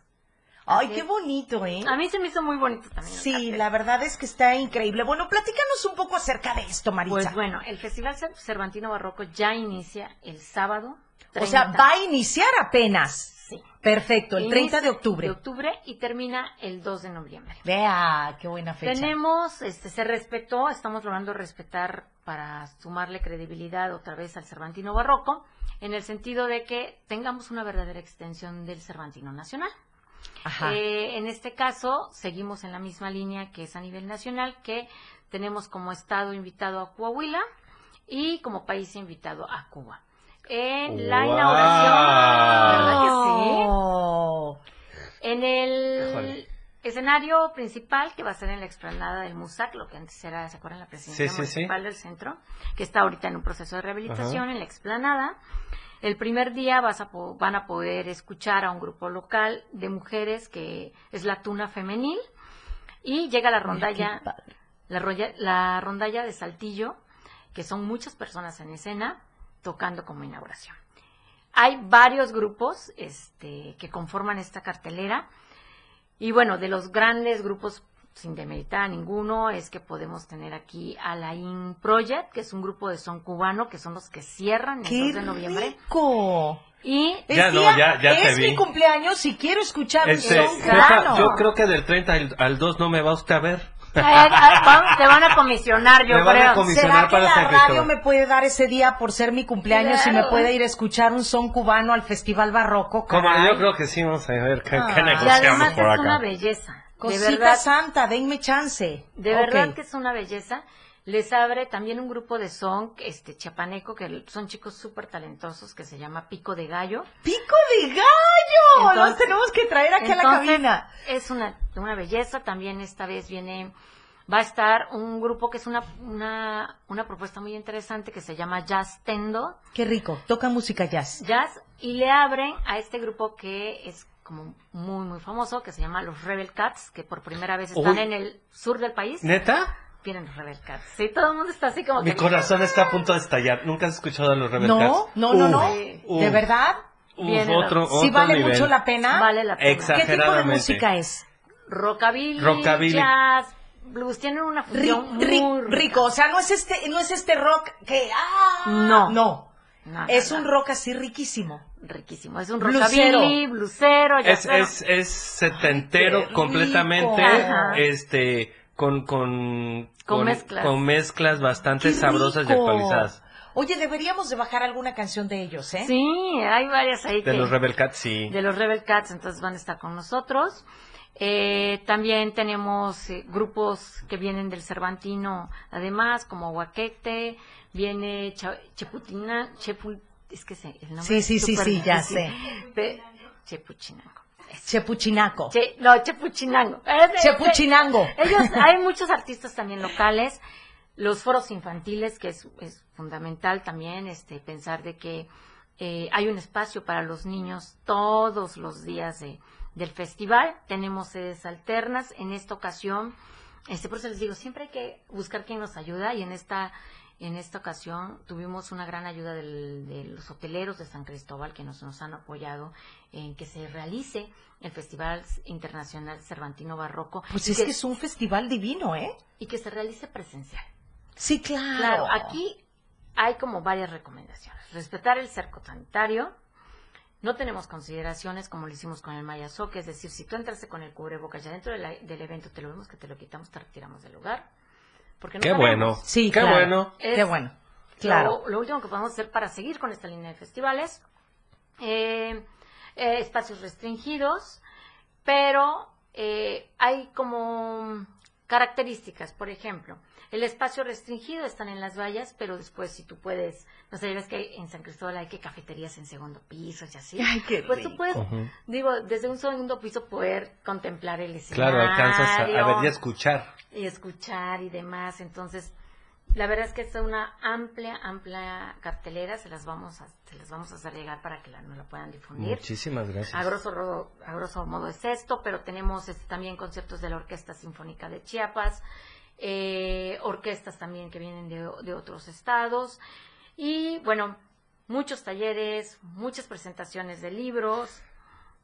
¡Ay, Así qué es. bonito, eh! A mí se me hizo muy bonito también. Sí, la verdad es que está increíble. Bueno, platícanos un poco acerca de esto, Maritza. Pues bueno, el Festival Cer- Cervantino Barroco ya inicia el sábado. o sea, 30. va a iniciar apenas. Sí. Perfecto, el 30 de octubre. De octubre y termina el 2 de noviembre. Vea, qué buena fecha. Tenemos, este, se respetó, estamos logrando respetar para sumarle credibilidad otra vez al Cervantino Barroco, en el sentido de que tengamos una verdadera extensión del Cervantino Nacional. Ajá. Eh, en este caso, seguimos en la misma línea que es a nivel nacional, que tenemos como estado invitado a Coahuila y como país invitado a Cuba. En la ¡Wow! inauguración, ¿verdad que sí? En el escenario principal, que va a ser en la explanada del MUSAC, lo que antes era, ¿se acuerdan? La presidencia Sí, municipal del centro, que está ahorita en un proceso de rehabilitación en la explanada. El primer día vas a po- van a poder escuchar a un grupo local de mujeres que es la tuna femenil y llega la rondalla, la, la rondalla de Saltillo, que son muchas personas en escena tocando como inauguración. Hay varios grupos este, que conforman esta cartelera. Y bueno, de los grandes grupos, sin demeritar a ninguno, es que podemos tener aquí a la In Project, que es un grupo de son cubano, que son los que cierran el ¡Qué 2 de noviembre. rico! Y Ya no, ya- ya te es vi. mi cumpleaños y quiero escuchar Este, un son jefa, yo creo que del 30 al, al 2 no me va usted a ver. Eh, ah, van- te van a comisionar, yo Me van a creo. comisionar. ¿Será que para la San radio me puede dar ese día por ser mi cumpleaños y me Claro. puede ir a escuchar un son cubano al Festival Barroco? Como caray? yo creo que sí, vamos a ver qué, qué Ah. Y negociamos además por es una belleza. De Cosita verdad, santa, denme chance. De Ok. verdad que es una belleza. Les abre también un grupo de son, este chapaneco, que son chicos súper talentosos, que se llama Pico de Gallo. ¡Pico de gallo! Los Entonces- tenemos que traer aquí a la cabina. Es una, una belleza. También esta vez viene, va a estar un grupo que es una, una, una propuesta muy interesante que se llama Jazz Tendo. Qué rico, toca música jazz. Jazz y le abren a este grupo que es como muy muy famoso que se llama los Rebel Cats que por primera vez están Uy. en el sur del país ¿Neta? Vienen los Rebel Cats sí todo el mundo está así como Mi que corazón está a punto de estallar. ¿Nunca has escuchado a los Rebel No, Cats? no, no, no. uf, ¿De verdad? otro, la- ¿Sí vale nivel. mucho la pena? vale la pena ¿Qué tipo de Exageradamente. música es? rockabilly, Rockabilly. jazz blues tienen una Ri- fusión ri- muy rica. rico, o sea, no es este, no es este rock que ah, No. no, es no. un rock así riquísimo. riquísimo es un Blusero. rockabilly blusero Es, jazzero. es, es setentero Ay, rico. completamente, Ajá. este, con, con, Con mezclas. con mezclas bastante ¡Qué sabrosas y actualizadas. Oye, deberíamos de bajar alguna canción de ellos, ¿eh? Sí, hay varias ahí De que- los Rebel Cats, sí. de los Rebel Cats, entonces van a estar con nosotros. Eh, también tenemos eh, grupos que vienen del Cervantino, además, como Huaquete, viene Cha- Cheputina, Chepu, es que sé, el nombre Sí, es sí, sí, sí, ya sé. Chepuchinango. Chepuchinaco. Che- no, Chepuchinango. Chepuchinango. [LAUGHS] Ellos, hay muchos artistas también locales, los foros infantiles, que es, es fundamental también, este, pensar de que eh, hay un espacio para los niños todos los días de- del festival. Tenemos sedes alternas. En esta ocasión, este, por eso les digo, siempre hay que buscar quién nos ayuda y en esta en esta ocasión tuvimos una gran ayuda del- de los hoteleros de San Cristóbal que nos, nos han apoyado en que se realice el Festival Internacional Cervantino Barroco. Pues es que es un festival divino, ¿eh? Y que se realice presencial. Sí, claro. Claro, aquí hay como varias recomendaciones. Respetar el cerco sanitario. No tenemos consideraciones como lo hicimos con el Mayazoque, es decir, si tú entraste con el cubrebocas ya dentro de la- del evento, te lo vemos que te lo quitamos, te retiramos del lugar. Porque no Qué sabemos. bueno. Sí, Qué claro. bueno. Es Qué bueno. Claro. Lo, lo último que podemos hacer para seguir con esta línea de festivales, eh, eh, espacios restringidos, pero eh, hay como características, por ejemplo, el espacio restringido están en las vallas, pero después si tú puedes, no sé, ves que en San Cristóbal hay que cafeterías en segundo piso y así. Ay, qué pues tú puedes, digo, desde un segundo piso poder contemplar el escenario. Claro, alcanzas a, a ver y a escuchar. y escuchar y demás. Entonces, la verdad es que es una amplia, amplia cartelera. Se las vamos a, se las vamos a hacer llegar para que la, nos la puedan difundir. Muchísimas gracias. A grosso, ro- a grosso modo es esto, pero tenemos este, también conciertos de la Orquesta Sinfónica de Chiapas, eh, orquestas también que vienen de, de otros estados y bueno, muchos talleres, muchas presentaciones de libros.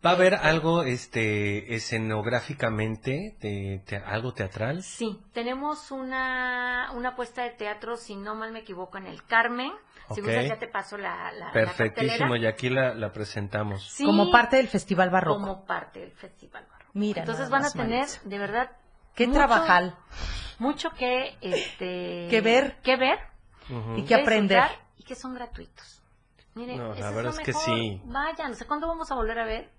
¿Va a haber algo este escenográficamente, de, te- algo teatral? Sí, tenemos una, una puesta de teatro, si no mal me equivoco, en el Carmen. Si Ok. gustas, ya te paso la, la, Perfectísimo, y aquí la, la presentamos. Sí, Como parte del Festival Barroco. Como parte del Festival Barroco. Mira Entonces van a tener, Maritza. de verdad, Qué mucho- trabajal. Mucho que, este... Que ver. Que ver. Y que aprender. Y que son gratuitos. Miren, No, la verdad lo es que mejor. sí. Vayan, o sea, ¿cuándo vamos a volver a ver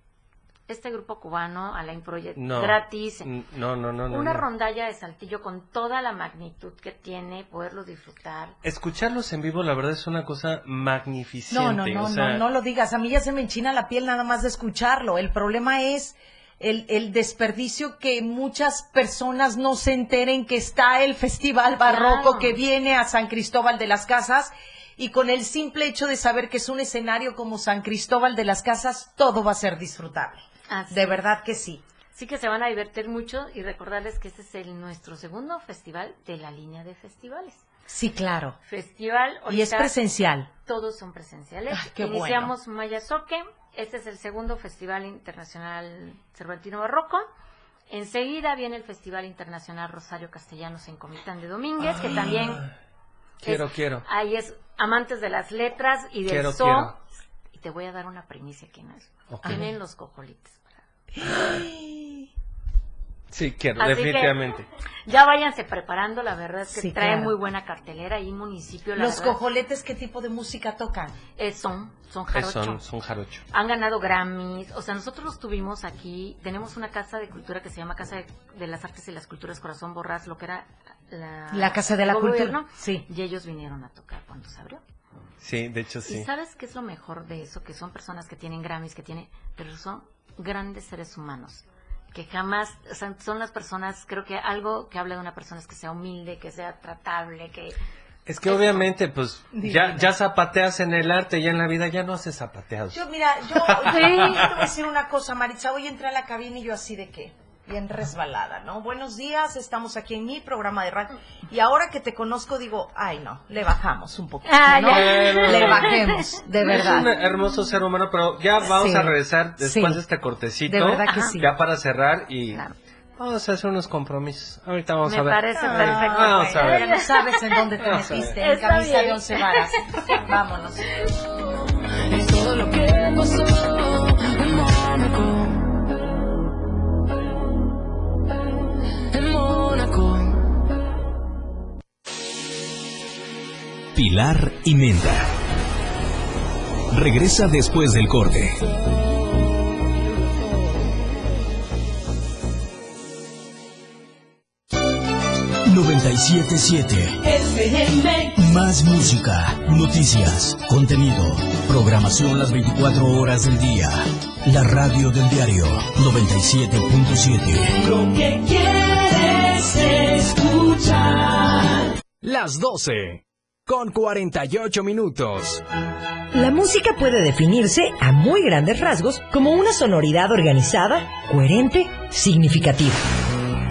este grupo cubano, Alain Project, No. gratis? No, no, no, no. una no. rondalla de Saltillo con toda la magnitud que tiene, poderlo disfrutar. Escucharlos en vivo, la verdad, es una cosa magnificente. No, no, no, o sea, no, no lo digas. A mí ya se me enchina la piel nada más de escucharlo. El problema es el, el desperdicio que muchas personas no se enteren que está el Festival Barroco Claro. que viene a San Cristóbal de las Casas y con el simple hecho de saber que es un escenario como San Cristóbal de las Casas, todo va a ser disfrutable. Así De verdad que sí. Sí que se van a divertir mucho y recordarles que este es el, nuestro segundo festival de la línea de festivales. Sí, claro. Festival. Y es presencial. Todos son presenciales. Ay, qué Iniciamos Mayazoque. Este es el segundo Festival Internacional Cervantino Barroco. Enseguida viene el Festival Internacional Rosario Castellanos en Comitán de Domínguez, que también Quiero, es- quiero. ahí es amantes de las letras y del Quiero, quiero. Y te voy a dar una primicia aquí, ¿no? Ok. Tienen los cojolites. [GASPS] Sí, quiero, Así que- definitivamente. Ya váyanse preparando, la verdad es que Sí, trae claro. muy buena cartelera y municipio. La Los verdad, cojoletes, ¿qué tipo de música tocan? eh, son, son Eh, jarocho. Son, son jarocho. Han ganado Grammys, o sea, nosotros los tuvimos aquí, tenemos una casa de cultura que se llama Casa de, de las Artes y las Culturas Corazón Borrás, lo que era la, La Casa de la el Cultura, gobierno, sí. Y ellos vinieron a tocar cuando se abrió. Sí, de hecho ¿Y sí. sabes qué es lo mejor de eso? Que son personas que tienen Grammys, que tienen, pero son grandes seres humanos. Que jamás, o sea, son las personas, creo que algo que habla de una persona es que sea humilde, que sea tratable, que... Es que obviamente, pues, ya, ya zapateas en el arte, ya en la vida ya no haces zapateados. Yo, mira, yo, yo [LAUGHS] te voy a decir una cosa, Maritza. Hoy entré a la cabina y yo así de qué, bien resbalada, ¿no? Buenos días, estamos aquí en mi programa de radio. Y ahora que te conozco, digo, ay, no, le bajamos un poquito, Ah, ¿no? Bueno. Le bajemos, de Es verdad. un hermoso ser humano, pero ya vamos Sí. a regresar después Sí. de este cortecito. De verdad que Ajá. sí. Ya para cerrar y Claro. vamos a hacer unos compromisos. Ahorita vamos Me a ver. parece Ah, perfecto. Vamos a ver. Ya no sabes en dónde te Vamos metiste, en Está camisa de bien. once varas. Vámonos. Y todo lo que pasó Pilar y Menda. Regresa después del corte. FM. Más música, noticias, contenido, programación las 24 horas del día. La radio del diario 97.7. Lo que quieres escuchar. Las 12. Con 48 minutos. La música puede definirse a muy grandes rasgos como una sonoridad organizada, coherente, significativa.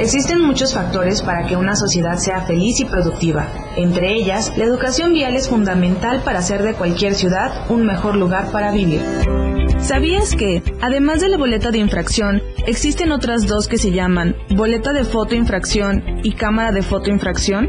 Existen muchos factores para que una sociedad sea feliz y productiva. Entre ellas, la educación vial es fundamental para hacer de cualquier ciudad un mejor lugar para vivir. ¿Sabías que, además de la boleta de infracción, existen otras dos que se llaman boleta de fotoinfracción y cámara de fotoinfracción?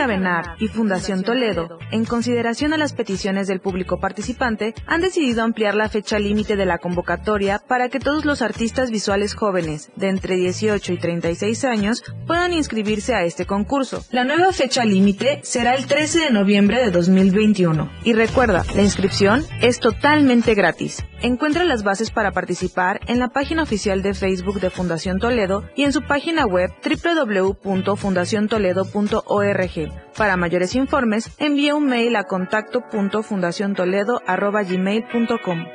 Clínica Benar y Fundación Toledo, en consideración a las peticiones del público participante, han decidido ampliar la fecha límite de la convocatoria para que todos los artistas visuales jóvenes de entre 18 y 36 años puedan inscribirse a este concurso. La nueva fecha límite será el 13 de noviembre de 2021. Y recuerda, la inscripción es totalmente gratis. Encuentra las bases para participar en la página oficial de Facebook de Fundación Toledo y en su página web www.fundaciontoledo.org. Para mayores informes, envía un mail a contacto.fundaciontoledo.gmail.com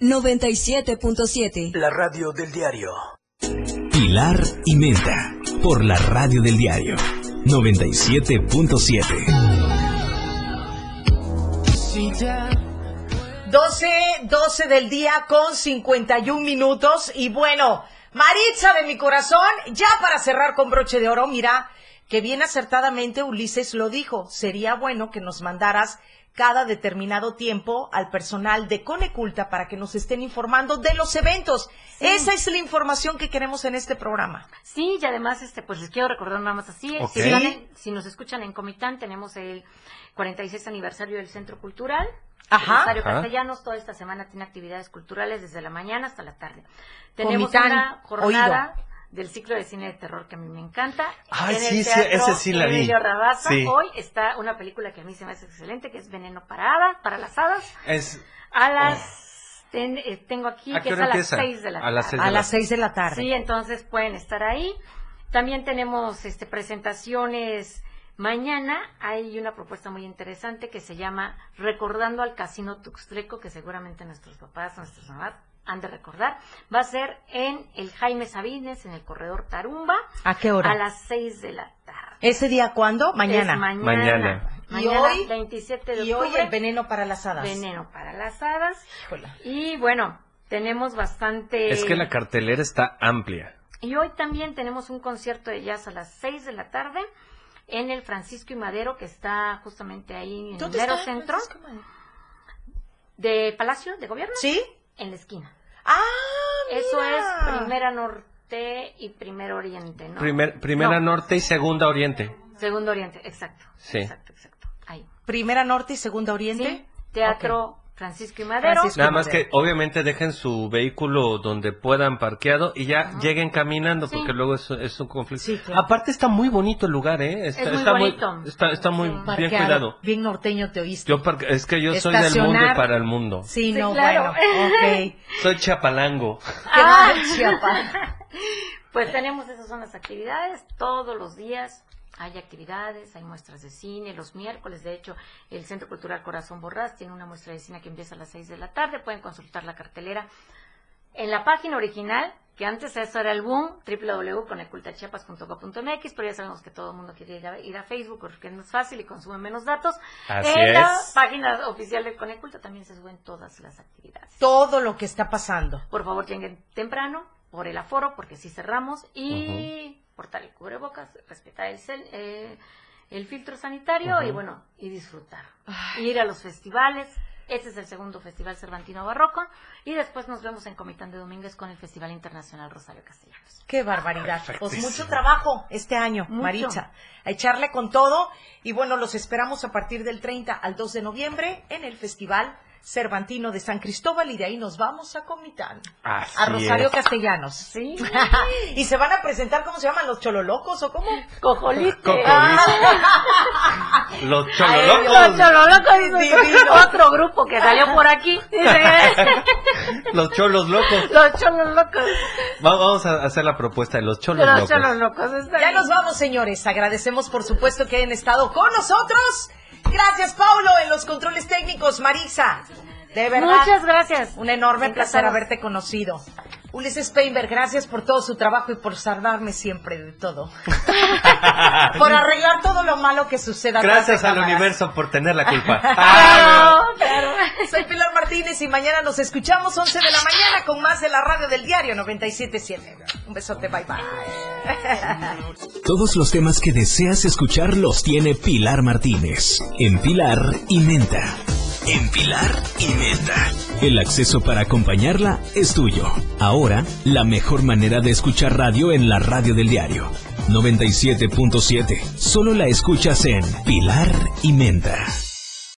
97.7. La radio del diario. Pilar y Menta, por la radio del diario 97.7. 12, 12 del día con 51 minutos. Y bueno, Maritza de mi corazón, ya para cerrar con broche de oro, mira, que bien acertadamente Ulises lo dijo, sería bueno que nos mandaras cada determinado tiempo al personal de Coneculta para que nos estén informando de los eventos. Esa es la información que queremos en este programa. Sí, y además, este, pues les quiero recordar nada más así. Si, en- si nos escuchan en Comitán, tenemos el 46 aniversario del Centro Cultural. Ajá. Rosario Ajá. Castellanos, toda esta semana tiene actividades culturales desde la mañana hasta la tarde. Tenemos Comitán, una jornada del ciclo de cine de terror que a mí me encanta. Ay, En el sí, sí, Teatro ese sí la vi. Rabasa. Sí. Hoy está una película que a mí se me hace excelente, que es Veneno Parada, para las hadas. Es, A las... ten- eh, tengo aquí ¿A que es a las empieza? 6 de la A tarde. las seis de A la- las 6 de la tarde. Sí, entonces pueden estar ahí. También tenemos este presentaciones mañana. Hay una propuesta muy interesante que se llama Recordando al Casino Tuxtleco, que seguramente nuestros papás, nuestras mamás han de recordar. Va a ser en el Jaime Sabines, en el corredor Tarumba. ¿A qué hora? A las 6 de la tarde. ¿Ese día cuándo? Mañana. Es mañana. Mañana. ¿Y Mañana, hoy? 27 de Y hoy octubre. el veneno para las hadas. Veneno para las hadas. Híjole. Y bueno, tenemos bastante... es que la cartelera está amplia. Y hoy también tenemos un concierto de jazz a las 6 de la tarde en el Francisco y Madero, que está justamente ahí en el ¿Dónde mero está, centro Francisco Madero? de Palacio de Gobierno. ¿Sí? En la esquina. Ah, Eso mira. es Primera Norte y Primer Oriente, ¿no? Primer- primera No, norte y segunda oriente. Segundo Oriente, exacto. Sí. Exacto, exacto. Ahí. Primera Norte y Segunda Oriente. Sí, Teatro Francisco y Madero. Nada más que obviamente dejen su vehículo donde puedan parqueado y ya lleguen caminando Sí. porque luego es, es un conflicto. Sí, claro. Aparte está muy bonito el lugar, ¿eh? Está, Es muy está bonito. está, está muy bien Parqueado. cuidado. Bien norteño te oíste. Yo es que yo soy del mundo y para el mundo. Sí, Sí, no, claro. bueno, ok. [LAUGHS] Soy chapalango. [LAUGHS] Ah. Qué mal, Chiapa. [LAUGHS] Pues tenemos esas son las actividades todos los días. Hay actividades, hay muestras de cine los miércoles. De hecho, el Centro Cultural Corazón Borrás tiene una muestra de cine que empieza a las 6 de la tarde. Pueden consultar la cartelera en la página original, que antes eso era el boom, www.conecultachiapas.co.mx, pero ya sabemos que todo el mundo quiere ir a, ir a Facebook porque es fácil y consume menos datos. Así en la es. página oficial de Coneculta también se suben todas las actividades. Todo lo que está pasando. Por favor, lleguen temprano por el aforo, porque sí cerramos, y portar el cubrebocas, respetar el, cel- eh, el filtro sanitario y bueno, y disfrutar. Ir a los festivales. Este es el segundo Festival Cervantino Barroco. Y después nos vemos en Comitán de Domínguez con el Festival Internacional Rosario Castellanos. Qué barbaridad. Pues Perfectísimo. mucho trabajo este año, Mucho. Maritza. A echarle con todo. Y bueno, los esperamos a partir del 30 al 2 de noviembre en el Festival Cervantino de San Cristóbal. Y de ahí nos vamos a Comitán. Así a Rosario es. Castellanos. Sí. [LAUGHS] y se van a presentar, ¿cómo se llaman? ¿Los chololocos o cómo? Cojolite. Cojolite. Los [LAUGHS] Los chololocos. Chololocos, dice Divino. otro grupo que salió por aquí. [LAUGHS] Los cholos locos. los Chololocos. Va- Vamos a hacer la propuesta de los cholos Los locos. Chololocos. está Ya nos vamos, señores. Agradecemos, por supuesto, que hayan estado con nosotros. Gracias, Paulo, en los controles técnicos. Marisa, de verdad. Muchas gracias. Un enorme placer haberte conocido. Ulises Peinberg, gracias por todo su trabajo y por salvarme siempre de todo. [LAUGHS] por arreglar todo lo malo que suceda. Gracias al cámaras. universo por tener la culpa. [LAUGHS] Claro, claro. Soy Pilar Martínez y mañana nos escuchamos 11 de la mañana con más de la radio del diario 97.7. Un besote, bye bye. [LAUGHS] Todos los temas que deseas escuchar los tiene Pilar Martínez en Pilar y Menta. En Pilar y Menta. El acceso para acompañarla es tuyo. Ahora, la mejor manera de escuchar radio en la radio del diario. 97.7. Solo la escuchas en Pilar y Menta.